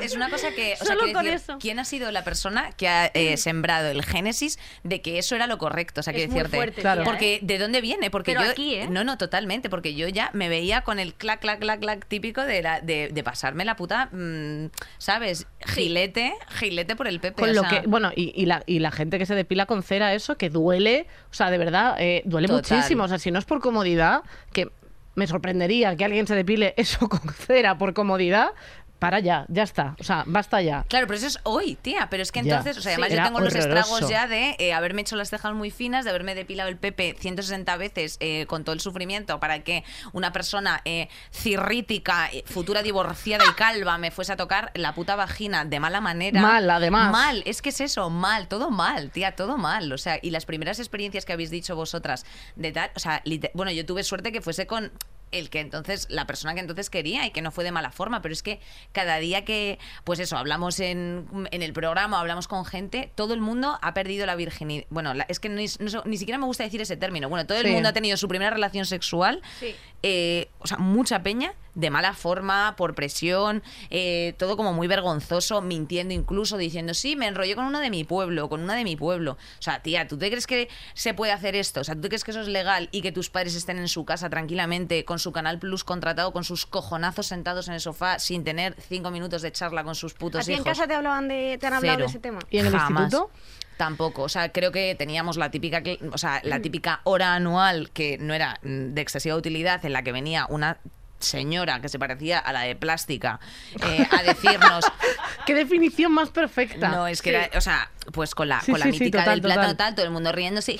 es una cosa que, o sea, Solo con decir, eso. ¿quién ha sido la persona que ha eh, sembrado el génesis de que eso era lo correcto? O sea, Es quiero decirte, fuerte, Claro. tía, porque. ¿de dónde viene? Porque Pero yo aquí, ¿eh? no, no, totalmente, porque yo ya me veía con el clac, clac, clac, clac típico de, la, de, de pasarme la puta, mm, ¿sabes? Gilete, gilete por el Pepe. Con o lo sea, que, bueno, y, y la, y la gente que se depila con cera, eso, que duele, o sea, de verdad, eh, duele Total. muchísimo. O sea, si no es por comodidad, que me sorprendería que alguien se depile eso <laughs> con cera por comodidad, para ya, ya está. O sea, basta ya. Claro, pero eso es hoy, tía. Pero es que Ya. entonces, o sea, Sí. además yo tengo los horroroso. estragos ya de eh, haberme hecho las cejas muy finas, de haberme depilado el pepe 160 veces eh, con todo el sufrimiento para que una persona eh, cirrítica, eh, futura divorciada y calva me fuese a tocar la puta vagina de mala manera. Mal, además. Mal, es que es eso, mal, todo mal, tía, todo mal. O sea, y las primeras experiencias que habéis dicho vosotras de tal, o sea, bueno, yo tuve suerte que fuese con el que entonces, la persona que entonces quería y que no fue de mala forma, pero es que cada día que, pues eso, hablamos en, en el programa, hablamos con gente, todo el mundo ha perdido la virginidad. Bueno, la- es que ni, no- ni siquiera me gusta decir ese término. Bueno, todo el mundo ha tenido su primera relación sexual, Sí. eh, o sea, mucha peña, de mala forma, por presión, eh, todo como muy vergonzoso, mintiendo incluso, diciendo, sí, me enrollé con uno de mi pueblo, con una de mi pueblo. O sea, tía, ¿tú te crees que se puede hacer esto? O sea, ¿tú te crees que eso es legal y que tus padres estén en su casa tranquilamente con con su canal plus contratado, con sus cojonazos sentados en el sofá, sin tener cinco minutos de charla con sus putos ¿A ti en hijos. casa te hablaban de, te han hablado de ese tema? ¿Y en el Jamás. instituto? Tampoco, o sea, creo que teníamos la típica, o sea, la típica hora anual que no era mm, de excesiva utilidad, en la que venía una señora que se parecía a la de plástica eh, a decirnos <laughs> ¿Qué definición más perfecta? no es que era o sea pues con la Sí, con la sí, sí, mítica total, del plátano total. tal todo el mundo riéndose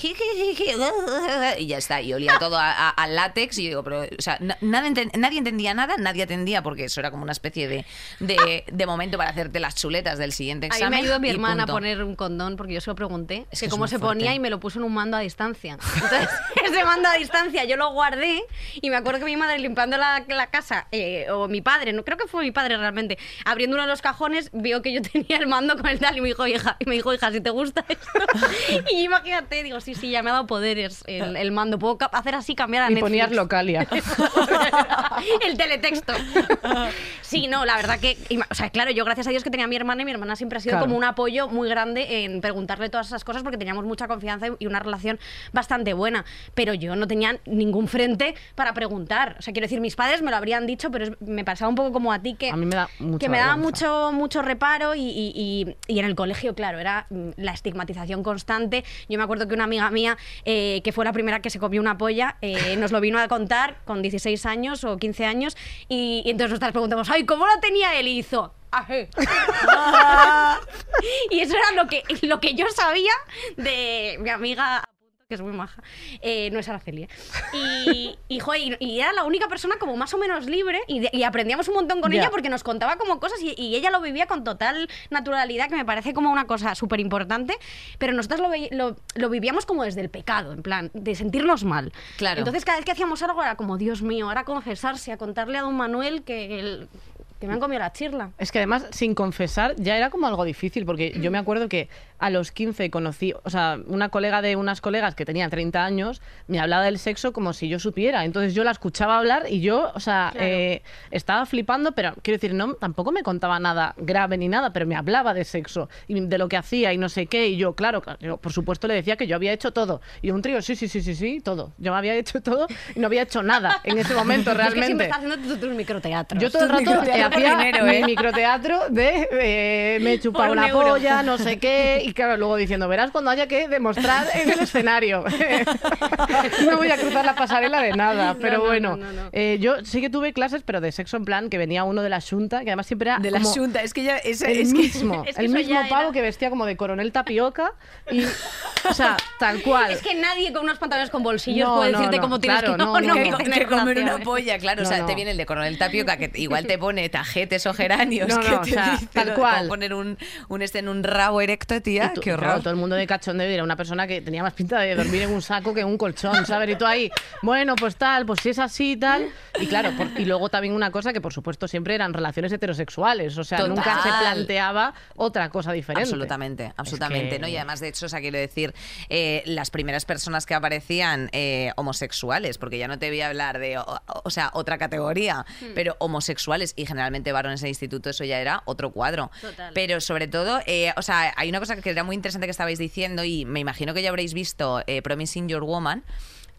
y ya está y olía todo a, a- a látex y yo digo pero o sea na- nada enten- nadie entendía nada nadie atendía porque eso era como una especie de, de, de momento para hacerte las chuletas del siguiente A mí examen me ayudó mi hermana punto. a poner un condón porque yo se lo pregunté. Es que, que es cómo se fuerte. ponía y me lo puso en un mando a distancia. Entonces, <laughs> ese mando a distancia yo lo guardé y me acuerdo que mi madre limpiando la, la casa, eh, o mi padre, no creo que fue mi padre realmente, abriendo uno de los cajones, vio que yo <laughs> tenía el mando con el tal y me dijo, hija, y me dijo, hija, si te gusta esto. <laughs> y imagínate, digo, sí, sí, ya me ha dado poderes el, el mando. Puedo hacer así, cambiar a Y Netflix. ponías localia. <laughs> el teletexto. <laughs> Sí, no, la verdad que, o sea, claro, yo gracias a Dios que tenía a mi hermana y mi hermana siempre ha sido Claro. como un apoyo muy grande en preguntarle todas esas cosas porque teníamos mucha confianza y una relación bastante buena, pero yo no tenía ningún frente para preguntar. O sea, quiero decir, mis padres me lo habrían dicho, pero me pasaba un poco como a ti que A mí me da mucha que me daba mucho mucho reparo y, y- y- y en el colegio, claro, era la estigmatización constante. Yo me acuerdo que una amiga mía, eh, que fue la primera que se comió una polla, eh, <laughs> nos lo vino a contar con 16 años o 15 años y, y entonces nosotras preguntamos, ay, ¿cómo la tenía él? Y hizo... <laughs> <laughs> Y eso era lo que, lo que yo sabía de mi amiga que es muy maja, eh, no es Araceli. ¿eh? Y, y, y, y era la única persona como más o menos libre y, aprendíamos un montón con ella porque nos contaba como cosas y, ella lo vivía con total naturalidad, que me parece como una cosa súper importante, pero nosotros lo, lo, lo vivíamos como desde el pecado, en plan, de sentirnos mal. Claro. Entonces cada vez que hacíamos algo era como, Dios mío, ahora confesarse, a contarle a don Manuel que, el- que me han comido la chirla. Es que además, sin confesar, ya era como algo difícil, porque yo me acuerdo que a los 15 conocí, o sea, una colega de unas colegas que tenía 30 años me hablaba del sexo como si yo supiera. Entonces yo la escuchaba hablar y yo, o sea, Claro. eh, estaba flipando, pero quiero decir, no, tampoco me contaba nada grave ni nada, pero me hablaba de sexo y de lo que hacía y no sé qué. Y yo, claro, yo, por supuesto le decía que yo había hecho todo. Y un trío, sí, sí, sí, sí, sí, todo. Yo había hecho todo y no había hecho nada en ese momento <laughs> Es que siempre realmente. estás haciendo tus, microteatros. Yo todo el rato hacía dinero, mi ¿eh? microteatro de eh, me he chupado una euro. polla, no sé qué, y claro, luego diciendo, verás cuando haya que demostrar en el escenario. <laughs> no voy a cruzar la pasarela de nada, No, pero no, bueno. no, no, no. eh, yo sí que tuve clases, pero de sexo en plan, que venía uno de la Junta, que además siempre era De la como Junta, es que ya. Es, el es que- mismo, <laughs> es que el mismo pavo era- que vestía como de coronel tapioca y, o sea, tal <laughs> cual. Es que nadie con unos pantalones con bolsillos No, puede no, decirte no, cómo tienes claro, que, no, no, no, no, que, que que comer una relaciones. polla, claro. o No, sea, no. te viene el de Coronel Tapioca que igual te pone tajetes o geranios No, <laughs> que te o sea, dice tal cual. poner un, un este en un rabo erecto, tía, tú- qué horror. Claro, todo el mundo de cachondeo era una persona que tenía más pinta de dormir en un saco que en un colchón, ¿sabes? Y tú ahí, bueno, pues tal, pues si es así, tal. Y claro, por- y luego también una cosa que por supuesto siempre eran relaciones heterosexuales, o sea, Total. nunca se planteaba otra cosa diferente. Absolutamente, absolutamente. que- ¿no? Y además, de hecho, o sea, quiero decir, eh, las primeras personas que aparecían eh, homosexuales, porque ya no te voy a hablar de, o, o sea, otra categoría, pero homosexuales y generalmente varones en el instituto, eso ya era otro cuadro. Total. Pero sobre todo, eh, o sea, hay una cosa que era muy interesante que estabais diciendo y me imagino que ya habréis visto eh, Promising Your Woman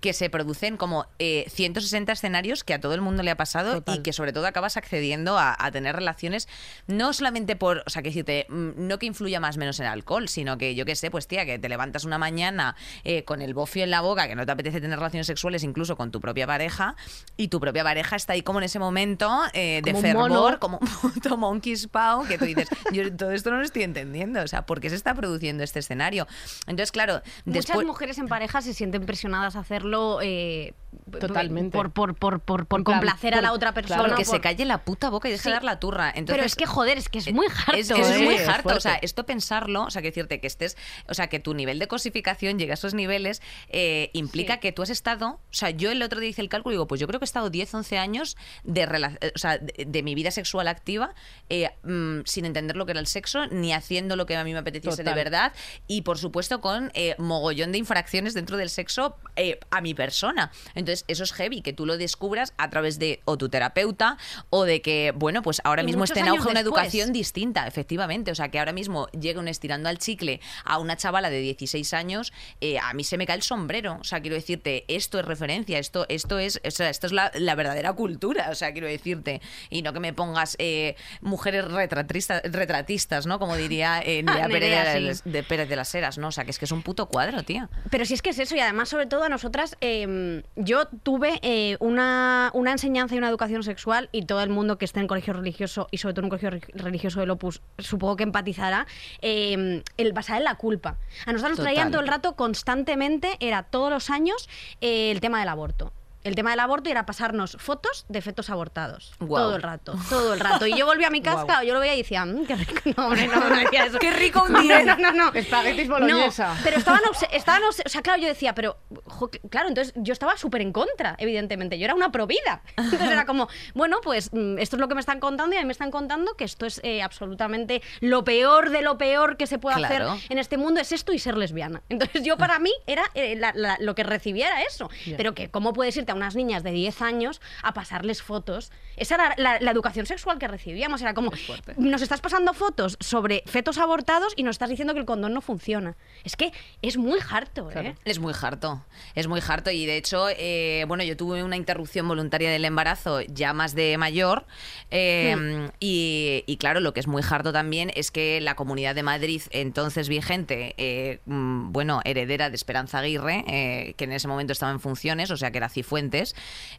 que se producen como eh, 160 escenarios que a todo el mundo le ha pasado Total. y que sobre todo acabas accediendo a, a tener relaciones no solamente por, o sea, que decirte, mm, no que influya más o menos el alcohol, sino que yo qué sé, pues tía, que te levantas una mañana eh, con el bofio en la boca, que no te apetece tener relaciones sexuales incluso con tu propia pareja y tu propia pareja está ahí como en ese momento eh, de fervor, mono. como un puto monkey spawn, que tú dices, <laughs> yo todo esto no lo estoy entendiendo, o sea, ¿por qué se está produciendo este escenario? Entonces, claro, Muchas mujeres en pareja se sienten presionadas a hacerlo eh, Totalmente. por, por, por, por, por complacer a la otra claro. persona. que por- se calle la puta boca y deje Sí. de dar la turra. Entonces, Pero es que, joder, es que es muy harto. Es, es ¿eh? muy Es harto. O sea, esto pensarlo, o sea, que decirte que estés, o sea, que tu nivel de cosificación llegue a esos niveles, eh, implica Sí. que tú has estado, o sea, yo el otro día hice el cálculo y digo, pues yo creo que he estado 10, 11 años de, eh, o sea, de, de mi vida sexual activa eh, mm, sin entender lo que era el sexo, ni haciendo lo que a mí me apeteciese Total. de verdad, y por supuesto con eh, mogollón de infracciones dentro del sexo, eh, a mi persona. Entonces, eso es heavy, que tú lo descubras a través de o tu terapeuta o de que, bueno, pues ahora Y mismo esté en auge una después. educación distinta, efectivamente. O sea, que ahora mismo llegue un estirando al chicle a una chavala de 16 años, eh, a mí se me cae el sombrero. O sea, quiero decirte, esto es referencia, esto, esto es, o sea, esto es la, la verdadera cultura. O sea, quiero decirte, y no que me pongas eh, mujeres retratistas, retratistas, ¿no? Como diría eh, <laughs> Pérez, sí. de Pérez de las Heras, ¿no? O sea, que es que es un puto cuadro, tía. Pero si es que es eso, y además, sobre todo a nosotras, eh, yo tuve eh, una, una enseñanza y una educación sexual, y todo el mundo que esté en colegio religioso, y sobre todo en un colegio re- religioso del Opus, supongo que empatizará, eh, el basar en la culpa. A nosotros nos Total. traían todo el rato, constantemente, era todos los años, eh, el tema del aborto. El tema del aborto era pasarnos fotos de fetos abortados. Guau. Todo el rato, todo el rato. Y yo volví a mi <laughs> casa, claro, yo lo veía y decía, "Mm, qué rico. <laughs> No, hombre, no, no decía eso. <laughs> Qué rico un día. No, no, no. Espaguetis No, boloñesa. pero estaban, estaban o sea, claro, yo decía, pero, jo, claro, entonces yo estaba súper en contra, evidentemente. Yo era una provida. Entonces era como, bueno, pues mm, esto es lo que me están contando y a mí me están contando que esto es eh, absolutamente lo peor de lo peor que se puede Claro. hacer en este mundo es esto y ser lesbiana. Entonces yo para mí era eh, la- la- lo que recibiera eso. Ya. Pero que cómo puedes irte a unas niñas de 10 años a pasarles fotos. Esa era la, la educación sexual que recibíamos. Era como, nos estás pasando fotos sobre fetos abortados y nos estás diciendo que el condón no funciona. Es que es muy harto, ¿eh? Claro. Es muy harto, es muy harto y de hecho, eh, bueno, yo tuve una interrupción voluntaria del embarazo ya más de mayor eh, y, y claro, lo que es muy harto también es que la Comunidad de Madrid, entonces vigente, eh, mm, bueno, heredera de Esperanza Aguirre, eh, que en ese momento estaba en funciones, o sea que era Cifuentes,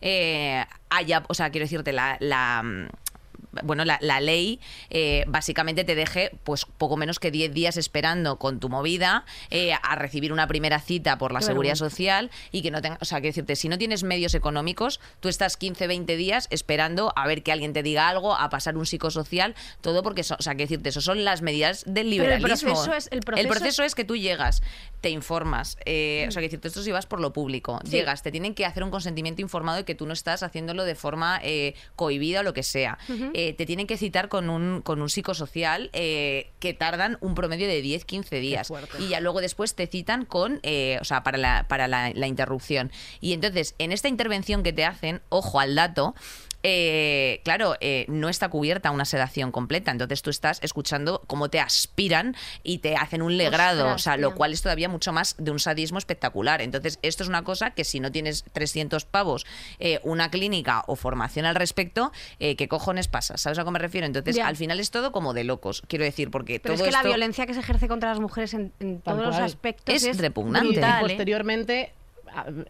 eh, haya, o sea, quiero decirte, la... mm, bueno, la, la ley eh, básicamente te deje pues poco menos que 10 días esperando con tu movida eh, a recibir una primera cita por la Qué seguridad vergüenza. social y que no tenga, o sea, quiero decirte, si no tienes medios económicos, tú estás 15, 20 días esperando a ver que alguien te diga algo, a pasar un psicosocial, todo porque, so- o sea, quiero decirte, eso son las medidas del Pero el liberalismo. proceso es- el proceso proceso es que tú llegas, te informas, eh, o sea, quiero decirte, esto si vas por lo público, Sí. llegas, te tienen que hacer un consentimiento informado de que tú no estás haciéndolo de forma eh, cohibida o lo que sea. Eh, te tienen que citar con un, con un psicosocial eh, que tardan un promedio de 10, 15 días. Y ya luego después te citan con, eh, o sea, para la, para la, la interrupción. Y entonces, en esta intervención que te hacen, ojo al dato, eh, claro, eh, no está cubierta una sedación completa. Entonces tú estás escuchando cómo te aspiran y te hacen un legrado, Ostras, o sea, lo cual es todavía mucho más de un sadismo espectacular. Entonces, esto es una cosa que si no tienes 300 pavos, eh, una clínica o formación al respecto, eh, ¿qué cojones pasa? ¿Sabes a qué me refiero? Entonces, Ya. al final es todo como de locos, quiero decir, porque Pero todo es que la esto... violencia que se ejerce contra las mujeres en, todos los aspectos Es es, repugnante. Y brutal, posteriormente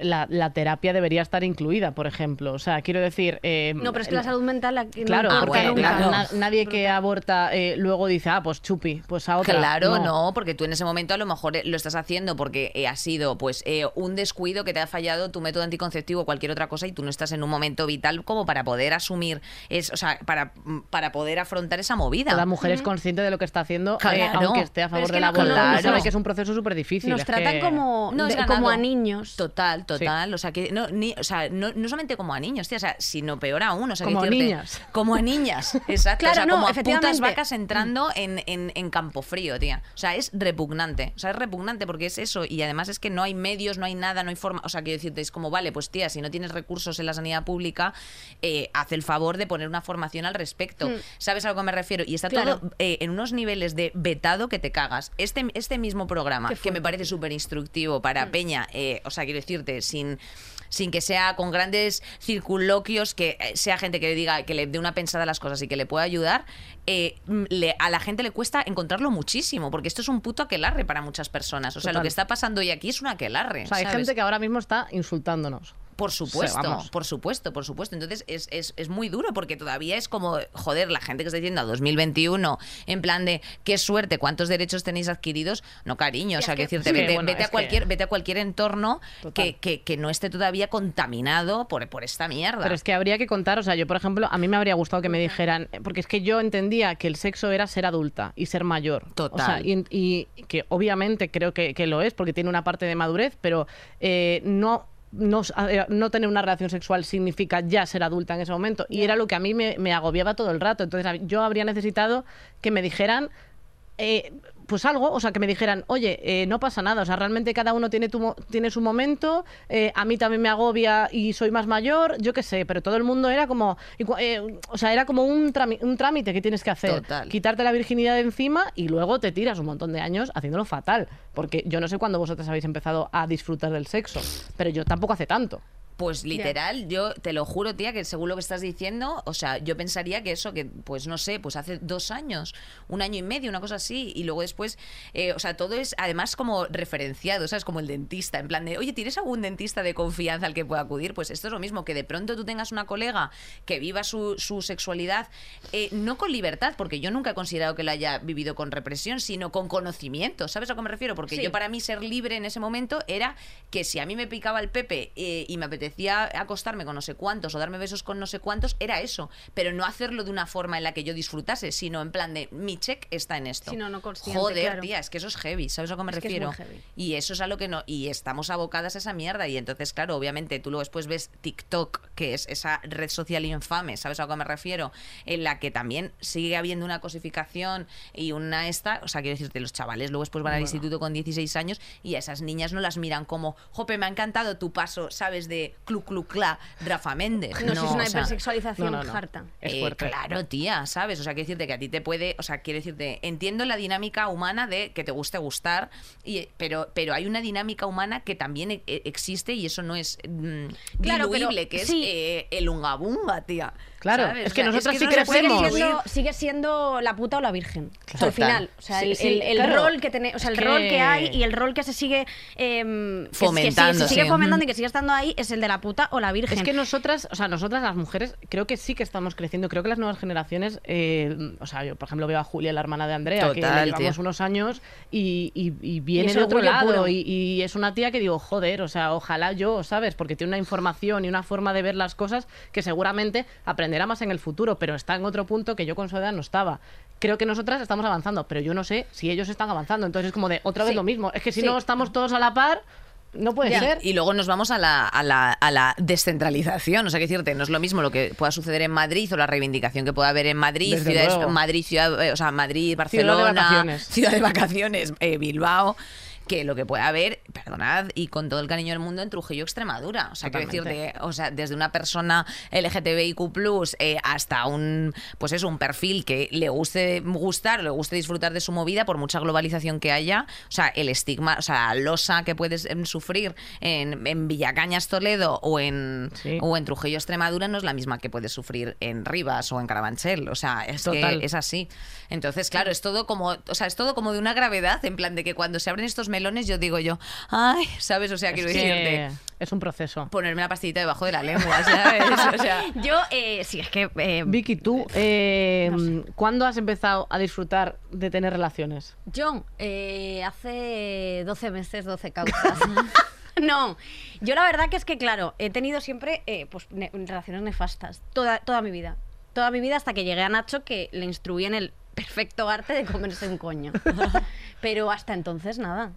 la, la terapia debería estar incluida, por ejemplo. O sea, quiero decir... eh, No, pero es que la salud mental la que Claro, porque bueno, nunca. claro. na- nadie que aborta eh, luego dice, ah, pues chupi, pues a otra. Claro, no. porque tú en ese momento a lo mejor eh, lo estás haciendo porque eh, ha sido pues eh, un descuido que te ha fallado tu método anticonceptivo o cualquier otra cosa y tú no estás en un momento vital como para poder asumir, es, o sea, para, para poder afrontar esa movida. Cada mujer es consciente de lo que está haciendo, eh, Claro. aunque esté a favor es que del aborto. Sabe que es un proceso súper difícil. Nos tratan que- como, de- como a niños. Total, total. O sea, que no, ni, o sea, no, no solamente como a niños, tía, o sea, sino peor aún. O sea, Como que a decirte- niñas. Como a niñas, <laughs> exacto. Claro, o sea, no, como a putas vacas entrando en, en, en campo frío, tía. O sea, es repugnante. O sea, es repugnante porque es eso. Y además es que no hay medios, no hay nada, no hay forma. O sea, quiero decirte, es como, vale, pues tía, si no tienes recursos en la sanidad pública, eh, haz el favor de poner una formación al respecto. Mm. ¿Sabes a lo que me refiero? Y está Claro. todo eh, en unos niveles de vetado que te cagas. Este, este mismo programa, que me parece súper instructivo para Mm. Peña, eh, o sea, quiero decirte, sin sin que sea con grandes circunloquios, que eh, sea gente que le diga, que le dé una pensada a las cosas y que le pueda ayudar, eh, mm, le- a la gente le cuesta encontrarlo muchísimo, porque esto es un puto aquelarre para muchas personas. O sea, lo que está pasando hoy aquí es un aquelarre. O sea, hay ¿sabes? gente que ahora mismo está insultándonos. Por supuesto, por supuesto, por supuesto. Entonces es, es, es muy duro porque todavía es como, joder, la gente que está diciendo a 2021, en plan de qué suerte, cuántos derechos tenéis adquiridos. No, cariño, o sea, que decirte, sí, vete, bueno, vete a que- cualquier, vete a cualquier entorno que, que, que no esté todavía contaminado por, por esta mierda. Pero es que habría que contar, o sea, yo por ejemplo, a mí me habría gustado que me dijeran, porque es que yo entendía que el sexo era ser adulta y ser mayor. Total. O sea, y, y que obviamente creo que, que lo es, porque tiene una parte de madurez, pero eh, no... No, no tener una relación sexual significa ya ser adulta en ese momento. Y era lo que a mí me, me agobiaba todo el rato. Entonces yo habría necesitado que me dijeran eh, pues algo, o sea, que me dijeran, oye, eh, no pasa nada, o sea, realmente cada uno tiene, tu tiene su momento, eh, a mí también me agobia y soy más mayor, yo qué sé, pero todo el mundo era como, eh, o sea, era como un, un trámite que tienes que hacer, Total. quitarte la virginidad de encima y luego te tiras un montón de años haciéndolo fatal, porque yo no sé cuándo vosotros habéis empezado a disfrutar del sexo, pero yo tampoco hace tanto. Pues literal, yo te lo juro, tía, que según lo que estás diciendo, o sea, yo pensaría que eso, que pues no sé, pues hace dos años, un año y medio, una cosa así, y luego después, eh, o sea, todo es además como referenciado, ¿sabes? Como el dentista, en plan de, oye, ¿tienes algún dentista de confianza al que pueda acudir? Pues esto es lo mismo, que de pronto tú tengas una colega que viva su, su sexualidad, eh, no con libertad, porque yo nunca he considerado que lo haya vivido con represión, sino con conocimiento, ¿sabes a qué me refiero? Porque Sí. yo para mí ser libre en ese momento era que si a mí me picaba el pepe eh, y me apetecía acostarme con no sé cuántos o darme besos con no sé cuántos, era eso. Pero no hacerlo de una forma en la que yo disfrutase, sino en plan de mi check está en esto. Sí, no, no Joder, claro. tía, es que eso es heavy, ¿sabes a qué me Es que es refiero? muy heavy. Y eso es a lo que no. Y estamos abocadas a esa mierda. Y entonces, claro, obviamente tú luego después ves TikTok, que es esa red social infame, ¿sabes a que me refiero? En la que también sigue habiendo una cosificación y una esta. O sea, quiero decirte, los chavales luego después van al instituto con 16 años y a esas niñas no las miran como, jope, me ha encantado tu paso, ¿sabes? De clu clu cla, Rafa Méndez. No, si es una o sea, hipersexualización no, no, no. harta. Es eh, fuerte. claro, tía, ¿sabes? O sea, quiero decirte que a ti te puede, o sea, quiero decirte, entiendo la dinámica humana de que te guste gustar, y, pero, pero hay una dinámica humana que también e- e- existe y eso no es mm, Claro, pero diluible, que sí. es eh, el unga bunga, tía. Claro, ¿sabes? es que O sea, nosotras sí crecemos. Sigue siendo, sigue siendo la puta o la virgen. O sea, al final. O sea, Sí, el, sí, el- el claro. rol que tiene, o sea, Es el rol que- que hay y el rol que se sigue em, que- que, Fomentando, sigue, se sigue sí. fomentando y que sigue estando ahí es el de la puta o la virgen. Es que nosotras, o sea, nosotras las mujeres, creo que sí que estamos creciendo. Creo que las nuevas generaciones, eh, o sea, yo por ejemplo veo a Julia, la hermana de Andrea, que le llevamos tío. unos años y, y- y viene es de otro lado. Y, y es una tía que digo, joder, o sea, ojalá yo, ¿sabes? Porque tiene una información y una forma de ver las cosas que seguramente aprenderá más en el futuro, pero está en otro punto que yo con su edad no estaba. Creo que nosotras estamos avanzando, pero yo no sé si ellos están avanzando. Entonces es como de otra vez Sí. lo mismo. Es que si Sí. no estamos todos a la par, no puede Ya. ser. Y luego nos vamos a la, a, la, a la descentralización. O sea, que decirte, no es lo mismo lo que pueda suceder en Madrid o la reivindicación que pueda haber en Madrid, Desde ciudades, luego. Madrid, ciudad, eh, o sea, Madrid, Ciudad de Barcelona, vacaciones. <laughs> ciudad de vacaciones, eh, Bilbao. Que lo que puede haber, perdonad, y con todo el cariño del mundo, en Trujillo, Extremadura. O sea, quiero Totalmente. decirte, o sea, desde una persona LGTBIQ, eh, hasta un, pues eso, un perfil que le guste gustar, le guste disfrutar de su movida, por mucha globalización que haya, o sea, el estigma, o sea, la losa que puedes em, sufrir en, en Villacañas, Toledo o en, Sí. o en Trujillo, Extremadura, no es la misma que puedes sufrir en Rivas o en Carabanchel. O sea, es Total. que es así. Entonces, claro, es todo como, o sea, es todo como de una gravedad, en plan de que cuando se abren estos melones, yo digo yo, ay, ¿sabes? O sea, quiero decirte es un proceso. ponerme la pastillita debajo de la lengua, <laughs> ¿sabes? O sea, <laughs> Yo, eh, sí, es que. eh, Vicky, tú, eh, ¿cuándo has empezado a disfrutar de tener relaciones? Yo, eh, hace 12 meses, 12 causas. <laughs> no, yo la verdad que es que, claro, he tenido siempre eh, pues, ne- relaciones nefastas, toda, toda mi vida. Toda mi vida hasta que llegué a Nacho, que le instruí en el perfecto arte de comerse un coño. Pero hasta entonces nada.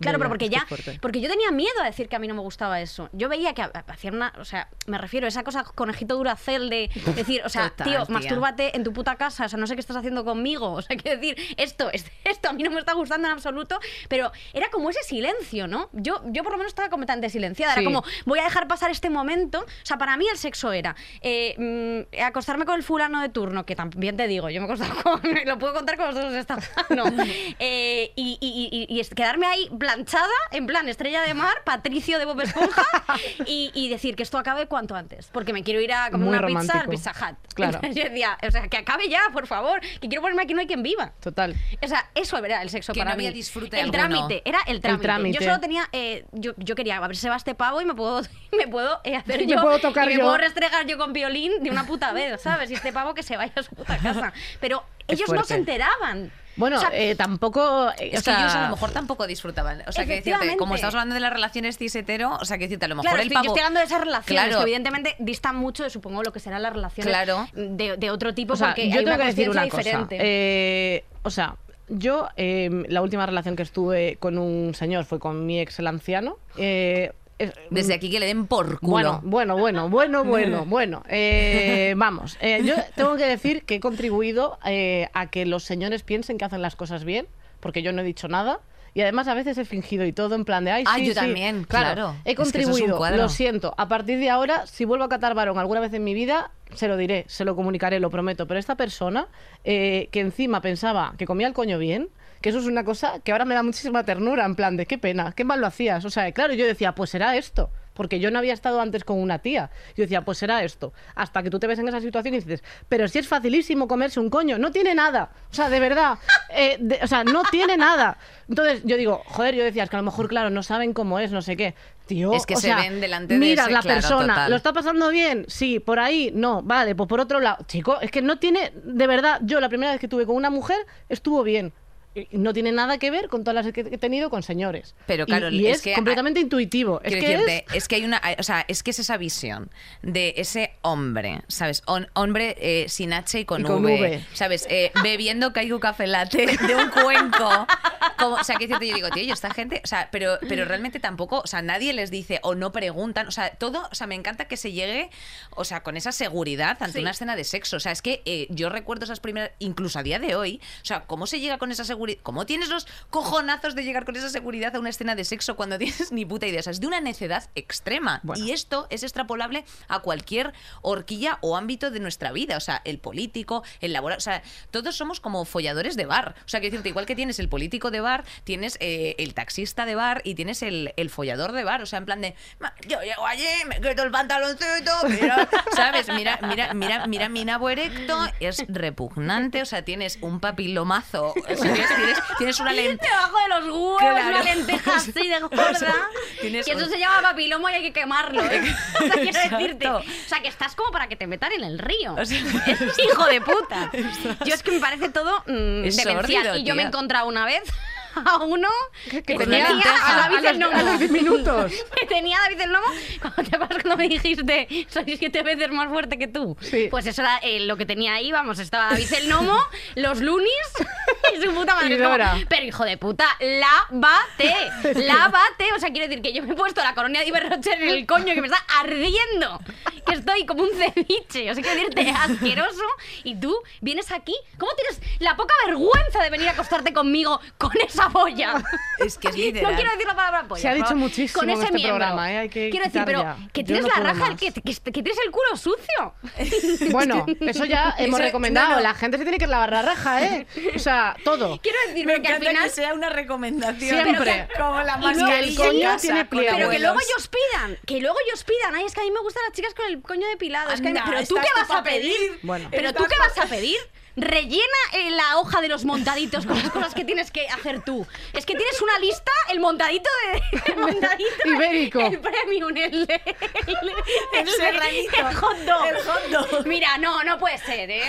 Claro, pero porque ya, porque yo tenía miedo a decir que a mí no me gustaba eso. Yo veía que ha- hacían una, o sea, me refiero a esa cosa conejito duracel de decir, o sea, Total, tío, tía. mastúrbate en tu puta casa, o sea, no sé qué estás haciendo conmigo, o sea, quiero decir, esto, es- esto a mí no me está gustando en absoluto, pero era como ese silencio, ¿no? Yo, yo por lo menos estaba completamente silenciada, Sí. era como, voy a dejar pasar este momento, o sea, para mí el sexo era eh, mm, acostarme con el fulano de turno, que también te digo, yo me he acostado <laughs> con, lo puedo contar con vosotros esta no, <laughs> eh, y, y- y- y es- quedarme ahí planchada, en plan estrella de mar, Patricio de Bob Esponja, <laughs> y, y decir que esto acabe cuanto antes, porque me quiero ir a comer Muy una pizza al romántico. Pizza Hut. Claro. Entonces <laughs> yo decía, o sea, que acabe ya, por favor, que quiero ponerme aquí, no hay quien viva. Total. O sea, eso era el sexo Que para no había mí. disfrute el alguno. trámite, era el trámite. trámite. Yo solo tenía, eh, yo, yo quería, a ver se va este pavo y me puedo, <laughs> me puedo eh, hacer Y me yo. puedo tocar y me yo. puedo restregar yo con violín de una puta vez, ¿sabes? Y este pavo que se vaya a su puta casa. Pero ellos no se enteraban. Bueno, O sea, eh, tampoco. eh, es o sea, que ellos a lo mejor tampoco disfrutaban. O sea, que decirte, como estamos hablando de las relaciones cis hetero, o sea, que decirte, a lo mejor Claro, el pavo. yo estoy hablando de esas relaciones Claro. que evidentemente distan mucho de, supongo, lo que serán las relaciones Claro. de, de otro tipo, O sea, porque yo hay tengo una que decir conciencia una cosa. diferente. Eh, o sea, yo, eh, la última relación que estuve con un señor fue con mi ex, el anciano. Eh, Desde aquí que le den por culo. Bueno, bueno, bueno, bueno, bueno, <laughs> bueno. Eh, vamos, eh, yo tengo que decir que he contribuido eh, a que los señores piensen que hacen las cosas bien. porque yo no he dicho nada. Y además a veces he fingido y todo en plan de, ay, Ah, sí, yo sí". también, claro. He Es es un contribuido, cuadro. lo siento. A partir de ahora, si vuelvo a catar varón alguna vez en mi vida, se lo diré, se lo comunicaré, lo prometo. Pero esta persona, eh, que encima pensaba que comía el coño bien, que eso es una cosa que ahora me da muchísima ternura, en plan de qué pena, qué mal lo hacías. O sea, claro, yo decía, pues será esto. Porque yo no había estado antes con una tía. Yo decía, pues será esto. Hasta que tú te ves en esa situación y dices, pero si es facilísimo comerse un coño, no tiene nada. O sea, de verdad. eh, de- o sea, no tiene nada. Entonces yo digo, joder, yo decía, es que a lo mejor, claro, no saben cómo es, no sé qué. Tío, Es que o se sea, ven delante de mira ese- la claro, persona, total. ¿lo está pasando bien? Sí, por ahí, no, vale, pues por otro lado. Chico, es que no tiene, de verdad, yo la primera vez que tuve con una mujer estuvo bien. Y No tiene nada que ver con todas las que he tenido con señores. Pero claro, y, es es, que- completamente intuitivo. Es que decirte, es, es... que hay una, o sea, es que es esa visión de ese hombre, ¿sabes? Hombre eh, sin H y con, Y con v, V. ¿sabes? Eh, bebiendo caigo café latte de un cuenco. Como, o sea, que decirte, yo digo, tío, esta gente, o sea, pero, pero realmente tampoco, o sea, nadie les dice o no preguntan, o sea, todo, o sea, me encanta que se llegue, o sea, con esa seguridad ante Sí. una escena de sexo. O sea, es que eh, yo recuerdo esas primeras, incluso a día de hoy, o sea, ¿cómo se llega con esa seguridad? ¿Cómo tienes los cojonazos de llegar con esa seguridad a una escena de sexo cuando <laughs> tienes ni puta idea? O sea, es de una necedad extrema. Bueno. Y esto es extrapolable a cualquier horquilla o ámbito de nuestra vida. O sea, el político, el laboral. O sea, todos somos como folladores de bar. O sea, que decirte, igual que tienes el político de bar, tienes eh, el taxista de bar y tienes el, el follador de bar. O sea, en plan de, "Ma, yo llego allí, me quito el pantaloncito, mira, <laughs> ¿sabes? Mira, mira, mira, mira mi nabo erecto, es repugnante. O sea, tienes un papilomazo. O sea, tienes, tienes, tienes una lente. Debajo de los huevos, Claro. una lenteja así de <laughs> gorda. Tienes y eso un- se llama papilomo y hay que quemarlo. ¿eh? <laughs> O sea, quiero Exacto. decirte. O sea, que estás como para que te metan en el río. O sea- <laughs> Hijo de puta. Yo es que me parece todo mm, demencial. y yo me he encontrado una vez a uno que, que tenía tenía a David a los- el Nomo. a los 10 minutos. <laughs> que tenía a David el Nomo. Cuando te acuerdas cuando me dijiste, soy siete veces más fuerte que tú. Sí. Pues eso era eh, lo que tenía ahí, vamos, estaba David el Nomo, <laughs> los Lunis y su puta madre. Como, pero hijo de puta, lávate, <laughs> lávate. O sea, quiero decir que yo me he puesto la colonia de Iberroche en el coño que me está ardiendo. Que estoy como un ceviche. O sea, quiero decirte, asqueroso. Y tú vienes aquí, ¿cómo tienes la poca vergüenza de venir a acostarte conmigo con esa polla? Es que es <laughs> literal. No quiero decir la palabra polla. Se ha dicho muchísimo Con en ese este miembro. programa, ¿eh? Hay que Quiero decir, pero ya. que tienes no la raja, que, que, que tienes el culo sucio. <laughs> Bueno, eso ya <laughs> hemos Eso- recomendado. no, no. La gente se tiene que lavar la raja, ¿eh? O sea, todo. Quiero decir, Me pero que al final... que sea una recomendación. Siempre. Como la Y mascarilla el coño en tiene. Pero que luego ellos pidan, que luego ellos pidan. Ay, es que a mí me gustan las chicas con el coño depilado. Es que pero tú qué vas a pedir. Bueno. Pero tú qué vas a pedir. Rellena eh, la hoja de los montaditos con las cosas que tienes que hacer tú. Es que tienes una lista, el montadito de. El <laughs> montadito Ibérico. El premium, el. El, El serranito. El hot dog. El hot dog. Mira, no, no puede ser, ¿eh?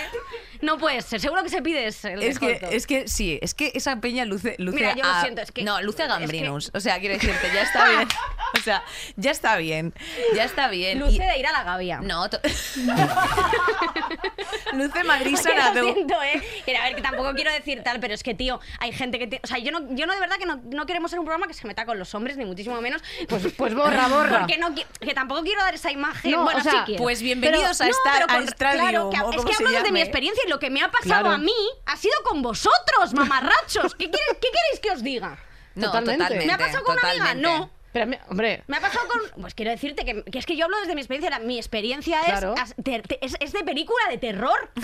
No puede ser. Seguro que se pide ese, el Es que, es que sí, es que esa peña luce, luce Mira, yo lo a- siento, es que- No, luce a es que- Gambrinus. O sea, quiero decirte, ya está bien. <laughs> O sea, ya está bien. Ya está bien. Luce Y- de ir a la gavia. No, to- <laughs> luce Madrid Oye, lo siento, ¿eh? Mira, a ver, que tampoco quiero decir tal, pero es que, tío, hay gente que... te- O sea, yo no, yo no de verdad que no, no queremos ser un programa que se meta con los hombres, ni muchísimo menos. Pues, pues borra, borra. Porque no, qui- que tampoco quiero dar esa imagen. No, bueno, o sea, sí. Pues bienvenidos Pero- a, esta, pero a con- Stradium, Claro, que, o es que hablo desde mi experiencia y lo que me ha pasado Claro. a mí ha sido con vosotros, mamarrachos. ¿Qué, quieres- qué queréis que os diga? No, Totalmente. totalmente. ¿Me ha pasado con una amiga? totalmente. No. Pero, hombre, Me ha pasado con. Pues quiero decirte que, que es que yo hablo desde mi experiencia. mi experiencia es, Claro. as- te- te- es, es de película de terror. <laughs>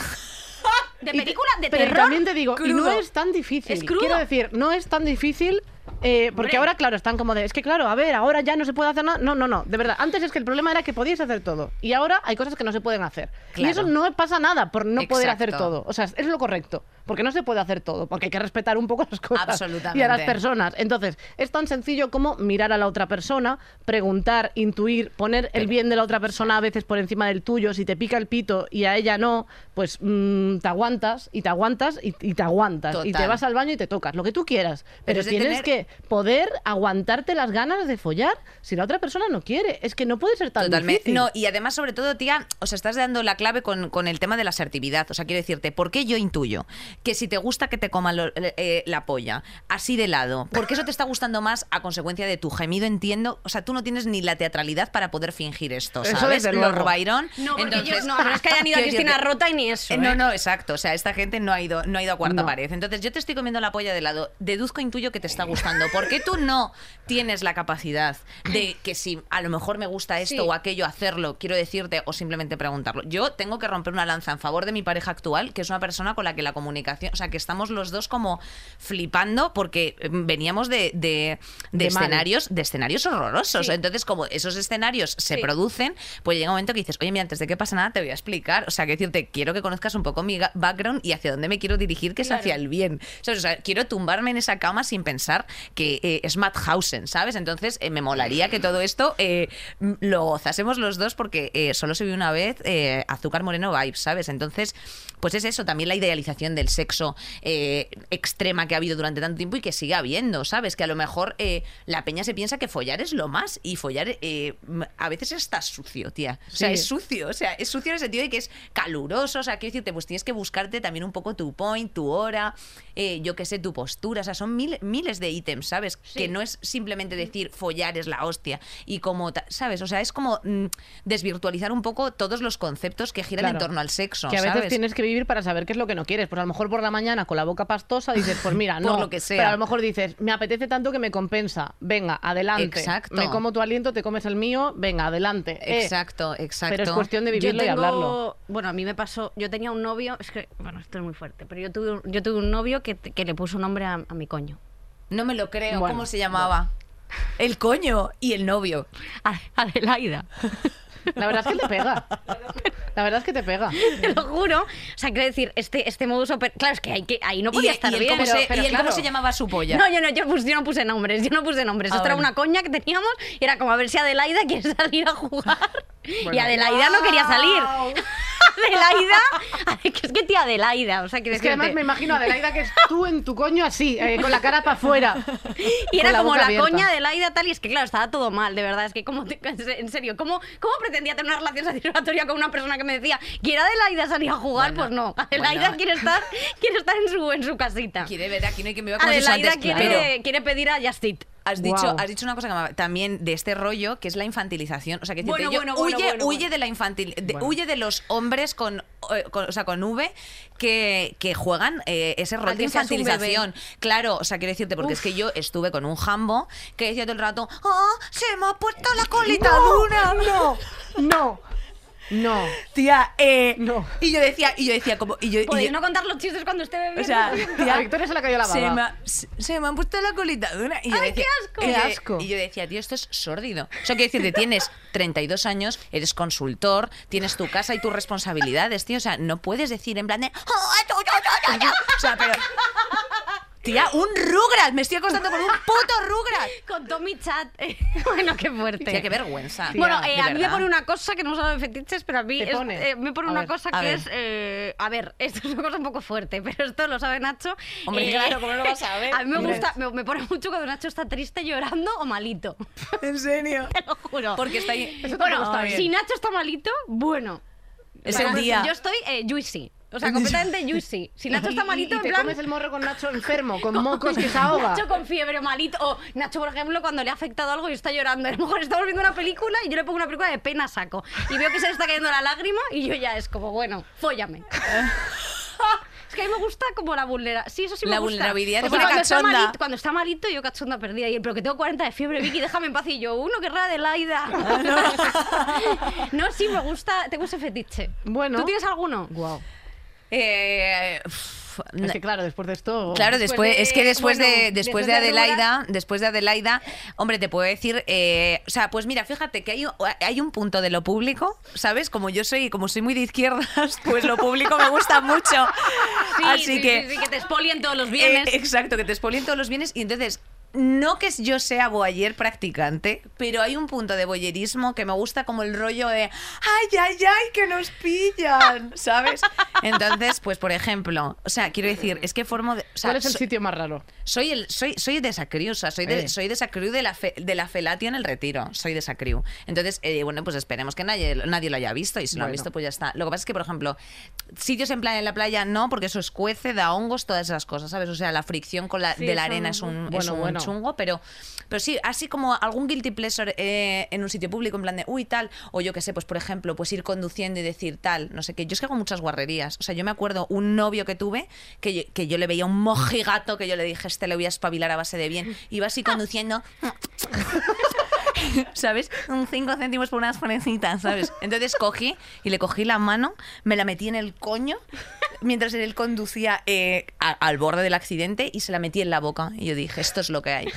De película de pero terror. también te digo, y no es tan difícil. Es crudo. Quiero decir, no es tan difícil. Eh, porque ahora, claro, están como de. Es que, claro, a ver, ahora ya no se puede hacer nada. No, no, no. De verdad, antes es que el problema era que podíais hacer todo. Y ahora hay cosas que no se pueden hacer. Claro. Y eso no pasa nada por no poder hacer todo. O sea, es lo correcto. Porque no se puede hacer todo. Porque hay que respetar un poco las cosas. Y a las personas. Entonces, es tan sencillo como mirar a la otra persona, preguntar, intuir, poner el bien de la otra persona a veces por encima del tuyo. Si te pica el pito y a ella no, pues mm, te aguantas y te aguantas y, y te aguantas. Y te vas al baño y te tocas, lo que tú quieras. Pero, tienes tener- que poder aguantarte las ganas de follar si la otra persona no quiere. Es que no puede ser tan Totalmente. difícil. No, y además, sobre todo, tía, o sea, estás dando la clave con, con el tema de la asertividad. O sea, quiero decirte, ¿por qué yo intuyo que si te gusta que te coma lo- eh, la polla, así de lado, porque eso te está gustando más a consecuencia de tu gemido, entiendo. O sea, tú no tienes ni la teatralidad para poder fingir esto, Eso ¿sabes? Lord luego. Byron. No, porque Entonces, ellos no, no es que hayan ido a <laughs> Cristina Rota y ni eso. Eh, ¿eh? No, no, exacto. O sea, esta gente no ha ido, no ha ido a cuarta No. pared. Entonces, yo te estoy comiendo la polla de lado. Deduzco, intuyo que te está gustando. ¿Por qué tú no tienes la capacidad de que si a lo mejor me gusta esto Sí. o aquello, hacerlo, quiero decirte, o simplemente preguntarlo? Yo tengo que romper una lanza en favor de mi pareja actual, que es una persona con la que la comunicación, o sea, que estamos los dos como flipando porque eh, veníamos de, de, de De mal. escenarios, de escenarios horrorosos. Sí. Entonces, como esos escenarios se Sí. producen, pues llega un momento que dices, oye, mira, antes de que pase nada, te voy a explicar. O sea, que decirte, quiero que conozcas un poco mi background y hacia dónde me quiero dirigir, que es hacia el bien. O sea, quiero tumbarme en esa cama sin pensar que eh, es Madhausen, ¿sabes? Entonces, eh, me molaría que todo esto eh, lo gozásemos los dos porque solo se vio una vez Azúcar Moreno Vibes, ¿sabes? Entonces, pues es eso, también la idealización del sexo eh, extrema que ha habido durante tanto tiempo y que sigue habiendo, ¿sabes? Que a lo mejor eh, la peña se piensa que follar es lo más y follar eh, a veces está sucio, tía. O sea, Sí. es sucio, o sea, es sucio en el sentido de que es caluroso, o sea, quiero decirte, pues tienes que buscarte también un poco tu point, tu hora, yo qué sé, tu postura, o sea, son mil- miles de ítems, ¿sabes? Que no es simplemente decir follar es la hostia y como, ¿sabes? O sea, es como mm, desvirtualizar un poco todos los conceptos que giran Claro. en torno al sexo, Que a veces ¿sabes? tienes que vivir para saber qué es lo que no quieres. Pues a lo mejor por la mañana con la boca pastosa dices, pues mira, <laughs> Por no. lo que sea. Pero a lo mejor dices, me apetece tanto que me compensa. Venga, adelante. Exacto. Me como tu aliento, te comes el mío. Venga, adelante. Eh, Exacto, exacto. Pero es cuestión de Yo vivirlo y hablarlo. Bueno, a mí me pasó, yo tenía un novio, es que, bueno, esto es muy fuerte, pero yo tuve, un- yo tuve un novio que, que le puso nombre a, a mi coño. No me lo creo, Bueno, ¿cómo se llamaba? El coño y el novio. Adelaida. La verdad es que te pega. <laughs> La verdad es que te pega. <laughs> Te lo juro. O sea, quiero decir, este, este modus operandi. Claro, es que, hay que ahí no podía ¿Y, estar y bien. cómo, pero- se, pero y él claro. cómo se llamaba su polla? No, yo no, yo, pus- yo no puse nombres, yo no puse nombres. Ah, Esto era una coña que teníamos y era como a ver si Adelaida quiere salir a jugar. <laughs> y. Adelaida no quería salir. <laughs> Adelaida, que es que tía Adelaida, o sea, quiero Es que además me imagino a Adelaida que es tú en tu coño así, eh, con la cara para afuera. Y era la como la abierta. coña de Laida tal, y es que claro, estaba todo mal, de verdad. Es que como, te- en serio, ¿cómo, ¿cómo pretendía tener una relación satisfactoria con una persona que me decía, ¿quiere Adelaida salir a jugar? Bueno, pues no, Adelaida bueno. quiere estar, <laughs> quiere estar en su, en su casita. Quiere ver, aquí no hay que me vea como Adelaida antes, quiere, claro. quiere pedir a Justit. Has dicho, Guau. has dicho una cosa que me- también de este rollo, que es la infantilización. O sea, que decirte, Bueno, yo- bueno, bueno, huye, bueno, huye bueno. de la infantil, de- Bueno. huye de los hombres con, eh, con- o sea, con V que, que juegan eh, ese rol A de infantilización. Claro, o sea, quiero decirte, porque es que yo estuve con un jambo que decía todo el rato, ¡ah, se me ha puesto la colita dura! No, no, no. Tía, eh, No. Y yo decía, y yo decía, como, y yo, y Podéis yo- no contar los chistes cuando esté bebiendo. o sea, <laughs> A Victoria se le cayó la se baba. me, ha, se, se me han puesto la colita dura. Y yo ¡Ay, decía, qué asco! y yo- ¡Qué asco! Y yo decía, tío, esto es sórdido. O sea, quiero decirte, tienes 32 años, eres consultor, tienes tu casa y tus responsabilidades, tío. O sea, no puedes decir en plan de... "Oh, yo, yo, yo, yo, yo". O sea, pero... Tía, un Rugrat. Me estoy acostando con un puto Rugrat. <laughs> Con Tommy Chat. <laughs> bueno, qué fuerte. Tía, qué vergüenza. Bueno, eh, a mí me pone una cosa que no sabe de fetiches, pero a mí eh, me pone A una ver, cosa que ver. es. eh, a ver, <laughs> esto es una cosa un poco fuerte, pero esto lo sabe Nacho. Hombre, Eh, claro, ¿cómo no lo vas a ver? A mí me gusta, me, me pone mucho cuando Nacho está triste, llorando o malito. ¿En serio? Te lo juro. Porque está ahí... Eso bueno, está bien. si Nacho está malito, bueno. Es el día. Yo estoy eh, juicy. O sea, completamente <laughs> juicy. Si Nacho está Y- malito, y, en te plan. comes el morro con Nacho enfermo, <laughs> con mocos que se ahoga. Nacho con fiebre o malito. O Nacho, por ejemplo, cuando le ha afectado algo y está llorando. A lo mejor estamos viendo una película y yo le pongo una película de pena a saco. Y veo que se le está cayendo la lágrima y yo ya es como, bueno, fóllame. <laughs> Es que a mí me gusta como la vulnerabilidad. Sí, eso sí me La gusta. vulnerabilidad O sea, cuando está, cachonda. malito, cuando está malito, yo cachonda perdida. Y él, pero que tengo 40 de fiebre, Vicky, déjame en paz. Y yo, uno, que rara de Laida. no, sí, me gusta. Tengo ese fetiche. Bueno. ¿Tú tienes alguno? Guau. Eh, uf, Es que claro, después de esto. Claro, Después después, de- es que después bueno, de después de de Adelaida, después de Adelaida, hombre, te puedo decir, eh, o sea, pues mira, fíjate que hay, un- hay un punto de lo público, ¿sabes? Como yo soy, como soy muy de izquierdas, <laughs> pues lo público me gusta mucho. Sí, Así sí, que sí, sí, que te expolien todos los eh, bienes. exacto, que te expolien todos los bienes y entonces no que yo sea boyer practicante, pero hay un punto de boyerismo que me gusta como el rollo de ay, ay, ay, que nos pillan, <laughs> ¿sabes? Entonces, pues por ejemplo, o sea, quiero decir, es que formo de, o sea, ¿Cuál es el so- sitio más raro? soy el soy soy de esa crew, o sea, soy de, Eh. soy de esa crew de la fe- de la felatia en el retiro, soy de esa crew. Entonces, eh, bueno, pues esperemos que nadie nadie lo haya visto y si lo han Bueno. visto pues ya está. Lo que pasa es que, por ejemplo, sitios en plan en la playa no, porque eso escuece, da hongos, todas esas cosas, ¿sabes? O sea, la fricción con la, Sí, de la arena no- es un, Bueno, es un bueno. Chungo, pero pero sí, así como algún guilty pleasure eh, en un sitio público en plan de uy tal o yo qué sé, pues por ejemplo, pues ir conduciendo y decir tal, no sé qué. Yo es que hago muchas guarrerías. O sea, yo me acuerdo un novio que tuve que yo, que yo le veía un mojigato que yo le dije, este le voy a espabilar a base de bien. Iba así conduciendo. <laughs> ¿Sabes? Un 5 céntimos por unas fresitas, ¿sabes? Entonces cogí y le cogí la mano, me la metí en el coño mientras él conducía eh, al borde del accidente y se la metí en la boca. Y yo dije, esto es lo que hay.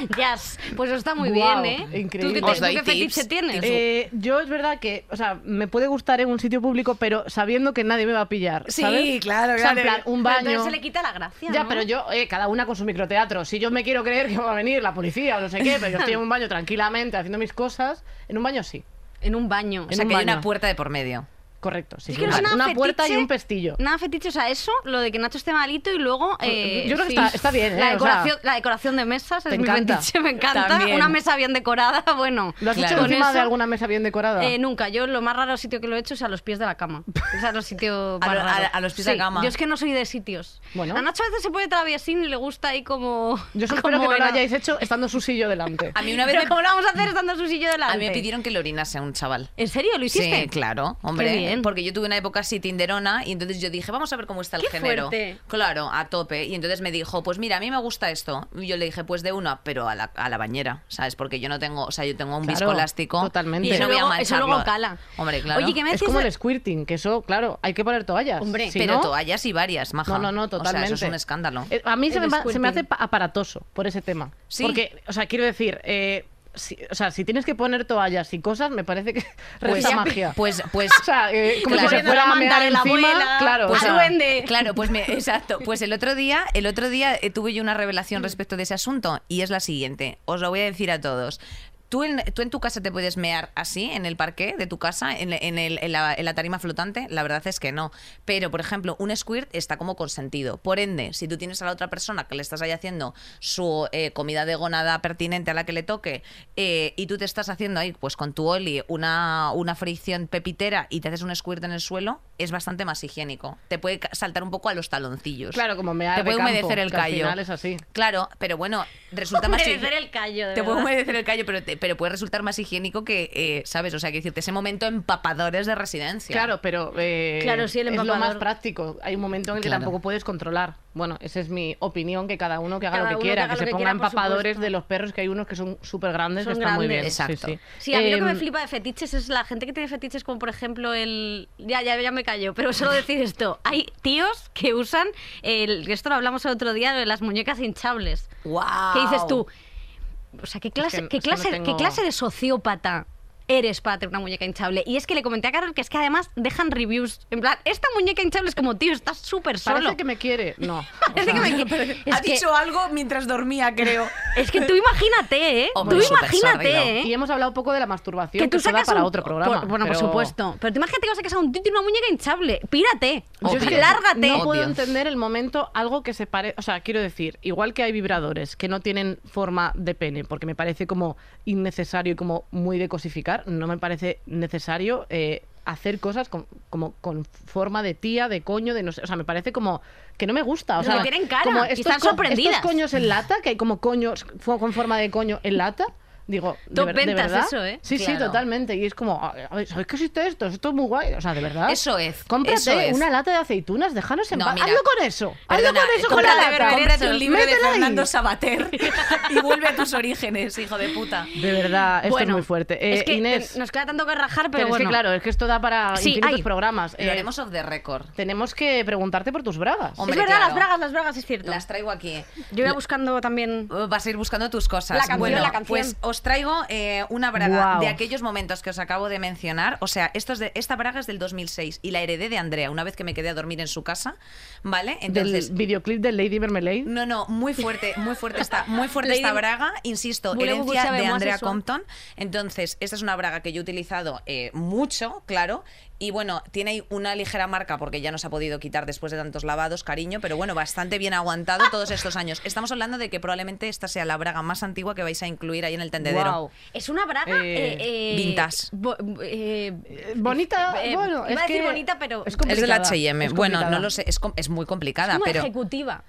<laughs> Jazz. Pues eso está muy bien, ¿eh? increíble. ¿Tú qué, doy tú qué tips, tienes? Eh, yo es verdad que, o sea, me puede gustar en un sitio público, pero sabiendo que nadie me va a pillar, Sí, ¿sabes? claro, O sea, en claro. plan, un Pero baño... entonces se le quita la gracia, Ya, ¿no? pero yo, eh, cada una con su microteatro. Si yo me quiero creer que va a venir la policía o no sé qué, pero yo estoy en un baño tranquilamente haciendo mis cosas, en un baño sí. En un baño. O sea, que hay una puerta de por medio. Correcto, sí. Es sí, que no es nada una puerta y un pestillo. Nada fetiche, o sea, eso, lo de que Nacho esté malito y luego... eh, Yo creo que sí. está- está bien, ¿eh? La O decoración, sea, la decoración de mesas es mi fetiche, me encanta. También. Una mesa bien decorada, <laughs> bueno. ¿Lo has Claro. hecho Con encima eso- de alguna mesa bien decorada? Eh, nunca, yo lo más raro sitio que lo he hecho es a los pies de la cama. O sea, los sitios <laughs> A lo- a- a los pies de la cama. Yo es que no soy de sitios. Bueno. A Nacho a veces se puede traviesín y le gusta ahí como... Yo solo <laughs> espero que no lo hayáis hecho estando su sillo delante. A mí una vez Pero me, ¿cómo lo vamos a hacer estando en su sillo delante? a mí me pidieron que le orinase a un chaval. ¿En serio? ¿Lo hiciste? Sí, claro, hombre. Bien. Porque yo tuve una época así tinderona y entonces yo dije, vamos a ver cómo está el Qué género. fuerte. Claro, a tope. Y entonces me dijo, pues mira, a mí me gusta esto. Y yo le dije, pues de una, pero a la, a la bañera, ¿sabes? Porque yo no tengo, o sea, yo tengo un Claro, viscoelástico. totalmente. Y eso no voy a eso luego mancharlo. cala. Hombre, claro. Oye, ¿qué me Es decís como de- el squirting, que eso, claro, hay que poner toallas. Hombre, Si pero no- toallas y varias, maja. No, no, no, totalmente. O sea, eso es un escándalo. Eh, A mí se me, se me hace aparatoso por ese tema. Sí. Porque, o sea, quiero decir, eh, si, o sea, si tienes que poner toallas y cosas, me parece que <laughs> resta ya- magia. <laughs> Pues, pues, o sea, eh, como Claro. si se fuera a mear encima, abuela, claro. o al sea, duende. Claro, pues me- exacto. Pues el otro día, el otro día eh, tuve yo una revelación respecto de ese asunto y es la siguiente. Os lo voy a decir a todos. ¿Tú en, tú en tu casa te puedes mear así, en el parqué de tu casa, en, en el- en la, en la tarima flotante? La verdad es que no. Pero, por ejemplo, un squirt está como consentido. Por ende, si tú tienes a la otra persona que le estás ahí haciendo su eh, comida de gonada pertinente a la que le toque eh, y tú te estás haciendo ahí, pues con tu oli, una, una fricción pepitera y te haces un squirt en el suelo, es bastante más higiénico. Te puede saltar un poco a los taloncillos. Claro, como mear Te de puede campo, humedecer el al callo. final es así. Claro, pero bueno, resulta más Humedecer el callo, de Te puede verdad. humedecer el callo, pero, te- pero puede resultar más higiénico que, eh, ¿sabes? O sea, que decirte, ese momento empapadores de residencia. Claro, pero eh, Claro, sí, el es lo más empapador. práctico. Hay un momento en el que Claro. tampoco puedes controlar. Bueno, esa es mi opinión, que cada uno que haga Cada lo que que quiera, que, lo se que ponga quiera, empapadores de los perros, que hay unos que son súper grandes, Son que están muy bien. grandes. Exacto. Sí, sí. Sí, a mí lo que me Em, flipa de fetiches es la gente que tiene fetiches como por ejemplo el... Ya, ya, ya me callo, pero solo decir esto. Hay tíos que usan, el... esto lo hablamos el otro día, de las muñecas hinchables. ¡Wow! ¿Qué dices tú? O sea, ¿qué clase, que- qué es que no clase, tengo- ¿qué clase de sociópata eres para tener una muñeca hinchable? Y es que le comenté a Carol que es que además dejan reviews. En plan, esta muñeca hinchable es como, tío, estás súper Parece solo. que me quiere. No. <laughs> Parece que me- <laughs> es ha que- dicho algo mientras dormía, creo. <laughs> Es que tú imagínate, ¿eh? Hombre, tú imagínate. ¿eh? Y hemos hablado un poco de la masturbación, que, que tú da sacas para un- otro programa. por- bueno, por pero supuesto. Pero tú imagínate que vas a un tío y una muñeca hinchable. Pírate. Yo que Lárgate. No puedo Obvio. entender el momento, algo que se parece. O sea, quiero decir, igual que hay vibradores que no tienen forma de pene, porque me parece como innecesario y como muy de cosificar, no me parece necesario eh, hacer cosas con, como con forma de tía, de coño, de no sé. O sea, me parece como que no me gusta. O sea, que tienen cara, como y estos están sorprendidas. Estos coños en lata, que hay como coños con forma de coño en lata. Digo, de, Top de ventas verdad. eso, ¿eh? Sí, sí, Claro. totalmente. Y es como, ¿sabéis qué existe esto? Esto es muy guay. O sea, de verdad. Eso es, Cómprate eso es. una lata de aceitunas, déjanos en No, paz. Hazlo con eso. Hazlo perdona, con eso con cómprate- la lata. Cómprate un libro de Métela ahí. Fernando Sabater <laughs> y vuelve a tus orígenes, hijo de puta. De verdad, esto es Bueno, muy fuerte. Eh, es que Inés, nos queda tanto que rajar, pero, pero es bueno. que claro, es que esto da para Sí, infinitos hay. programas. Lo Eh, haremos off the record. tenemos que preguntarte por tus bragas. Hombre, es verdad, claro. las bragas, las bragas, es cierto. Las traigo aquí. Yo iba buscando también... Vas a ir buscando tus cosas. La canción, la canción. Os traigo eh, una braga de aquellos momentos que os acabo de mencionar. O sea, esto es de, esta braga es del 2006 y la heredé de Andrea una vez que me quedé a dormir en su casa, ¿vale? Entonces, Del videoclip de Lady Marmalade. no, no, muy fuerte, muy fuerte está, muy fuerte esta braga, insisto, herencia de Andrea? Compton. Entonces, esta es una braga que yo he utilizado eh, mucho, claro, y bueno, tiene ahí una ligera marca porque ya no se ha podido quitar después de tantos lavados, cariño, pero bueno, bastante bien aguantado todos estos años. Estamos hablando de que probablemente esta sea la braga más antigua que vais a incluir ahí en el tendedero. Guau. Es una braga Eh, eh, eh, vintage. bo- eh, bonita, eh, bueno, iba es a decir que bonita, pero es es, Es del H&M. es Bueno, no lo sé, es, com- es muy complicada, como pero ejecutiva.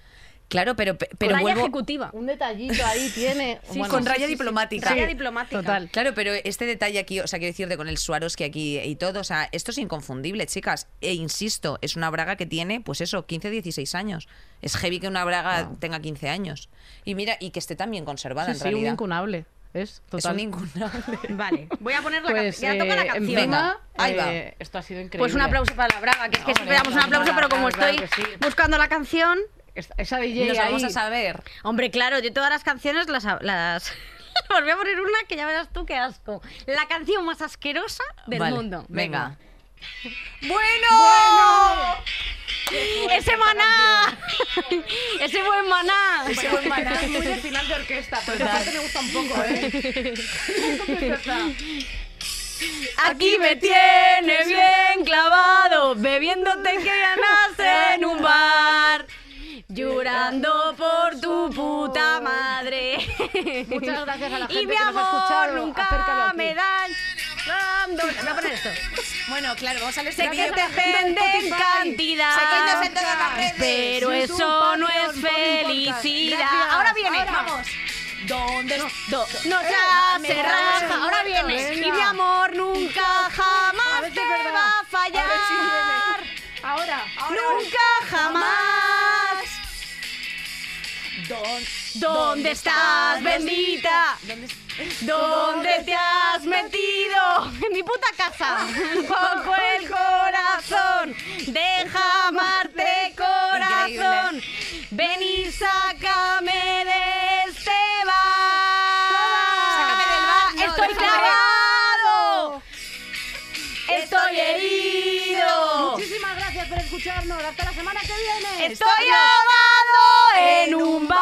Claro, pero pero Raya vuelvo ejecutiva. Un detallito ahí <laughs> tiene. Sí, bueno, con sí, raya sí, sí. diplomática. Raya diplomática. Total. Claro, pero este detalle aquí, o sea, quiero decir, de con el Swarovski aquí y todo, o sea, esto es inconfundible, chicas. E insisto, es una braga que tiene, pues eso, 15, 16 años. Es heavy que una braga tenga 15 años. Y mira, y que esté tan bien conservada Sí, en sí, un realidad. incunable. Es es total. un incunable. <laughs> Vale, voy a poner la Pues, canción. Ya toca la eh, canción. Venga, ahí va. eh, esto ha sido increíble. Pues un aplauso para la braga, que es que Hombre, esperamos un aplauso, pero como estoy sí. buscando la canción, Esa DJ Nos ahí. vamos a saber. Hombre, claro, yo todas las canciones las... las... <laughs> Os voy a poner una que ya verás tú qué asco. La canción más asquerosa del Vale, mundo. Venga. <laughs> ¡Bueno! ¡Ese maná! ¡Ese buen maná! Ese buen maná, muy de final de orquesta, pero esa parte me gusta un poco, ¿eh? <laughs> Aquí me tiene bien clavado, bebiéndote que ganas en un bar. Llorando por tu puta madre. Muchas gracias a la Y gente mi que nos ha amor escuchado. Acércalo nunca me dan. Voy a poner esto. Bueno, claro, vamos a leer Sé que vídeo. depende en cantidad. Seguidnos en todas las redes. Pero YouTube, eso no Patreon, es Podcast. felicidad. Gracias. Ahora viene, Ahora. vamos. ¿Dónde no, do- no se Eh, me raja? parece Ahora viene. venga. Y mi amor nunca A jamás ver si te es verdad. va a fallar. A ver si viene. Ahora, ahora. Nunca jamás. ¿Dónde estás, bendita? ¿Dónde te has metido? En mi puta casa. Poco <laughs> el corazón. Deja amarte, corazón. Ven y sácame de este bar. Sácame del bar, Estoy clavado. Estoy herido. Muchísimas gracias por escucharnos. Hasta la semana que viene. Estoy ahogado en un bar.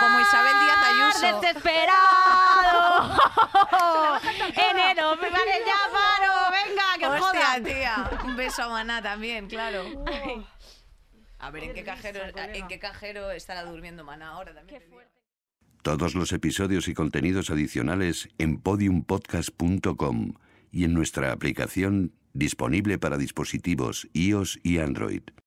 Como Isabel Díaz Ayuso. Desesperado. Enero, me vale ya paro. Venga, que os Hostia, jodan. tía. Un beso a Maná también, claro. A ver, ¿en qué, cajero, ¿en qué cajero estará durmiendo Maná ahora también? Todos los episodios y contenidos adicionales en podiumpodcast.com y en nuestra aplicación disponible para dispositivos iOS y Android.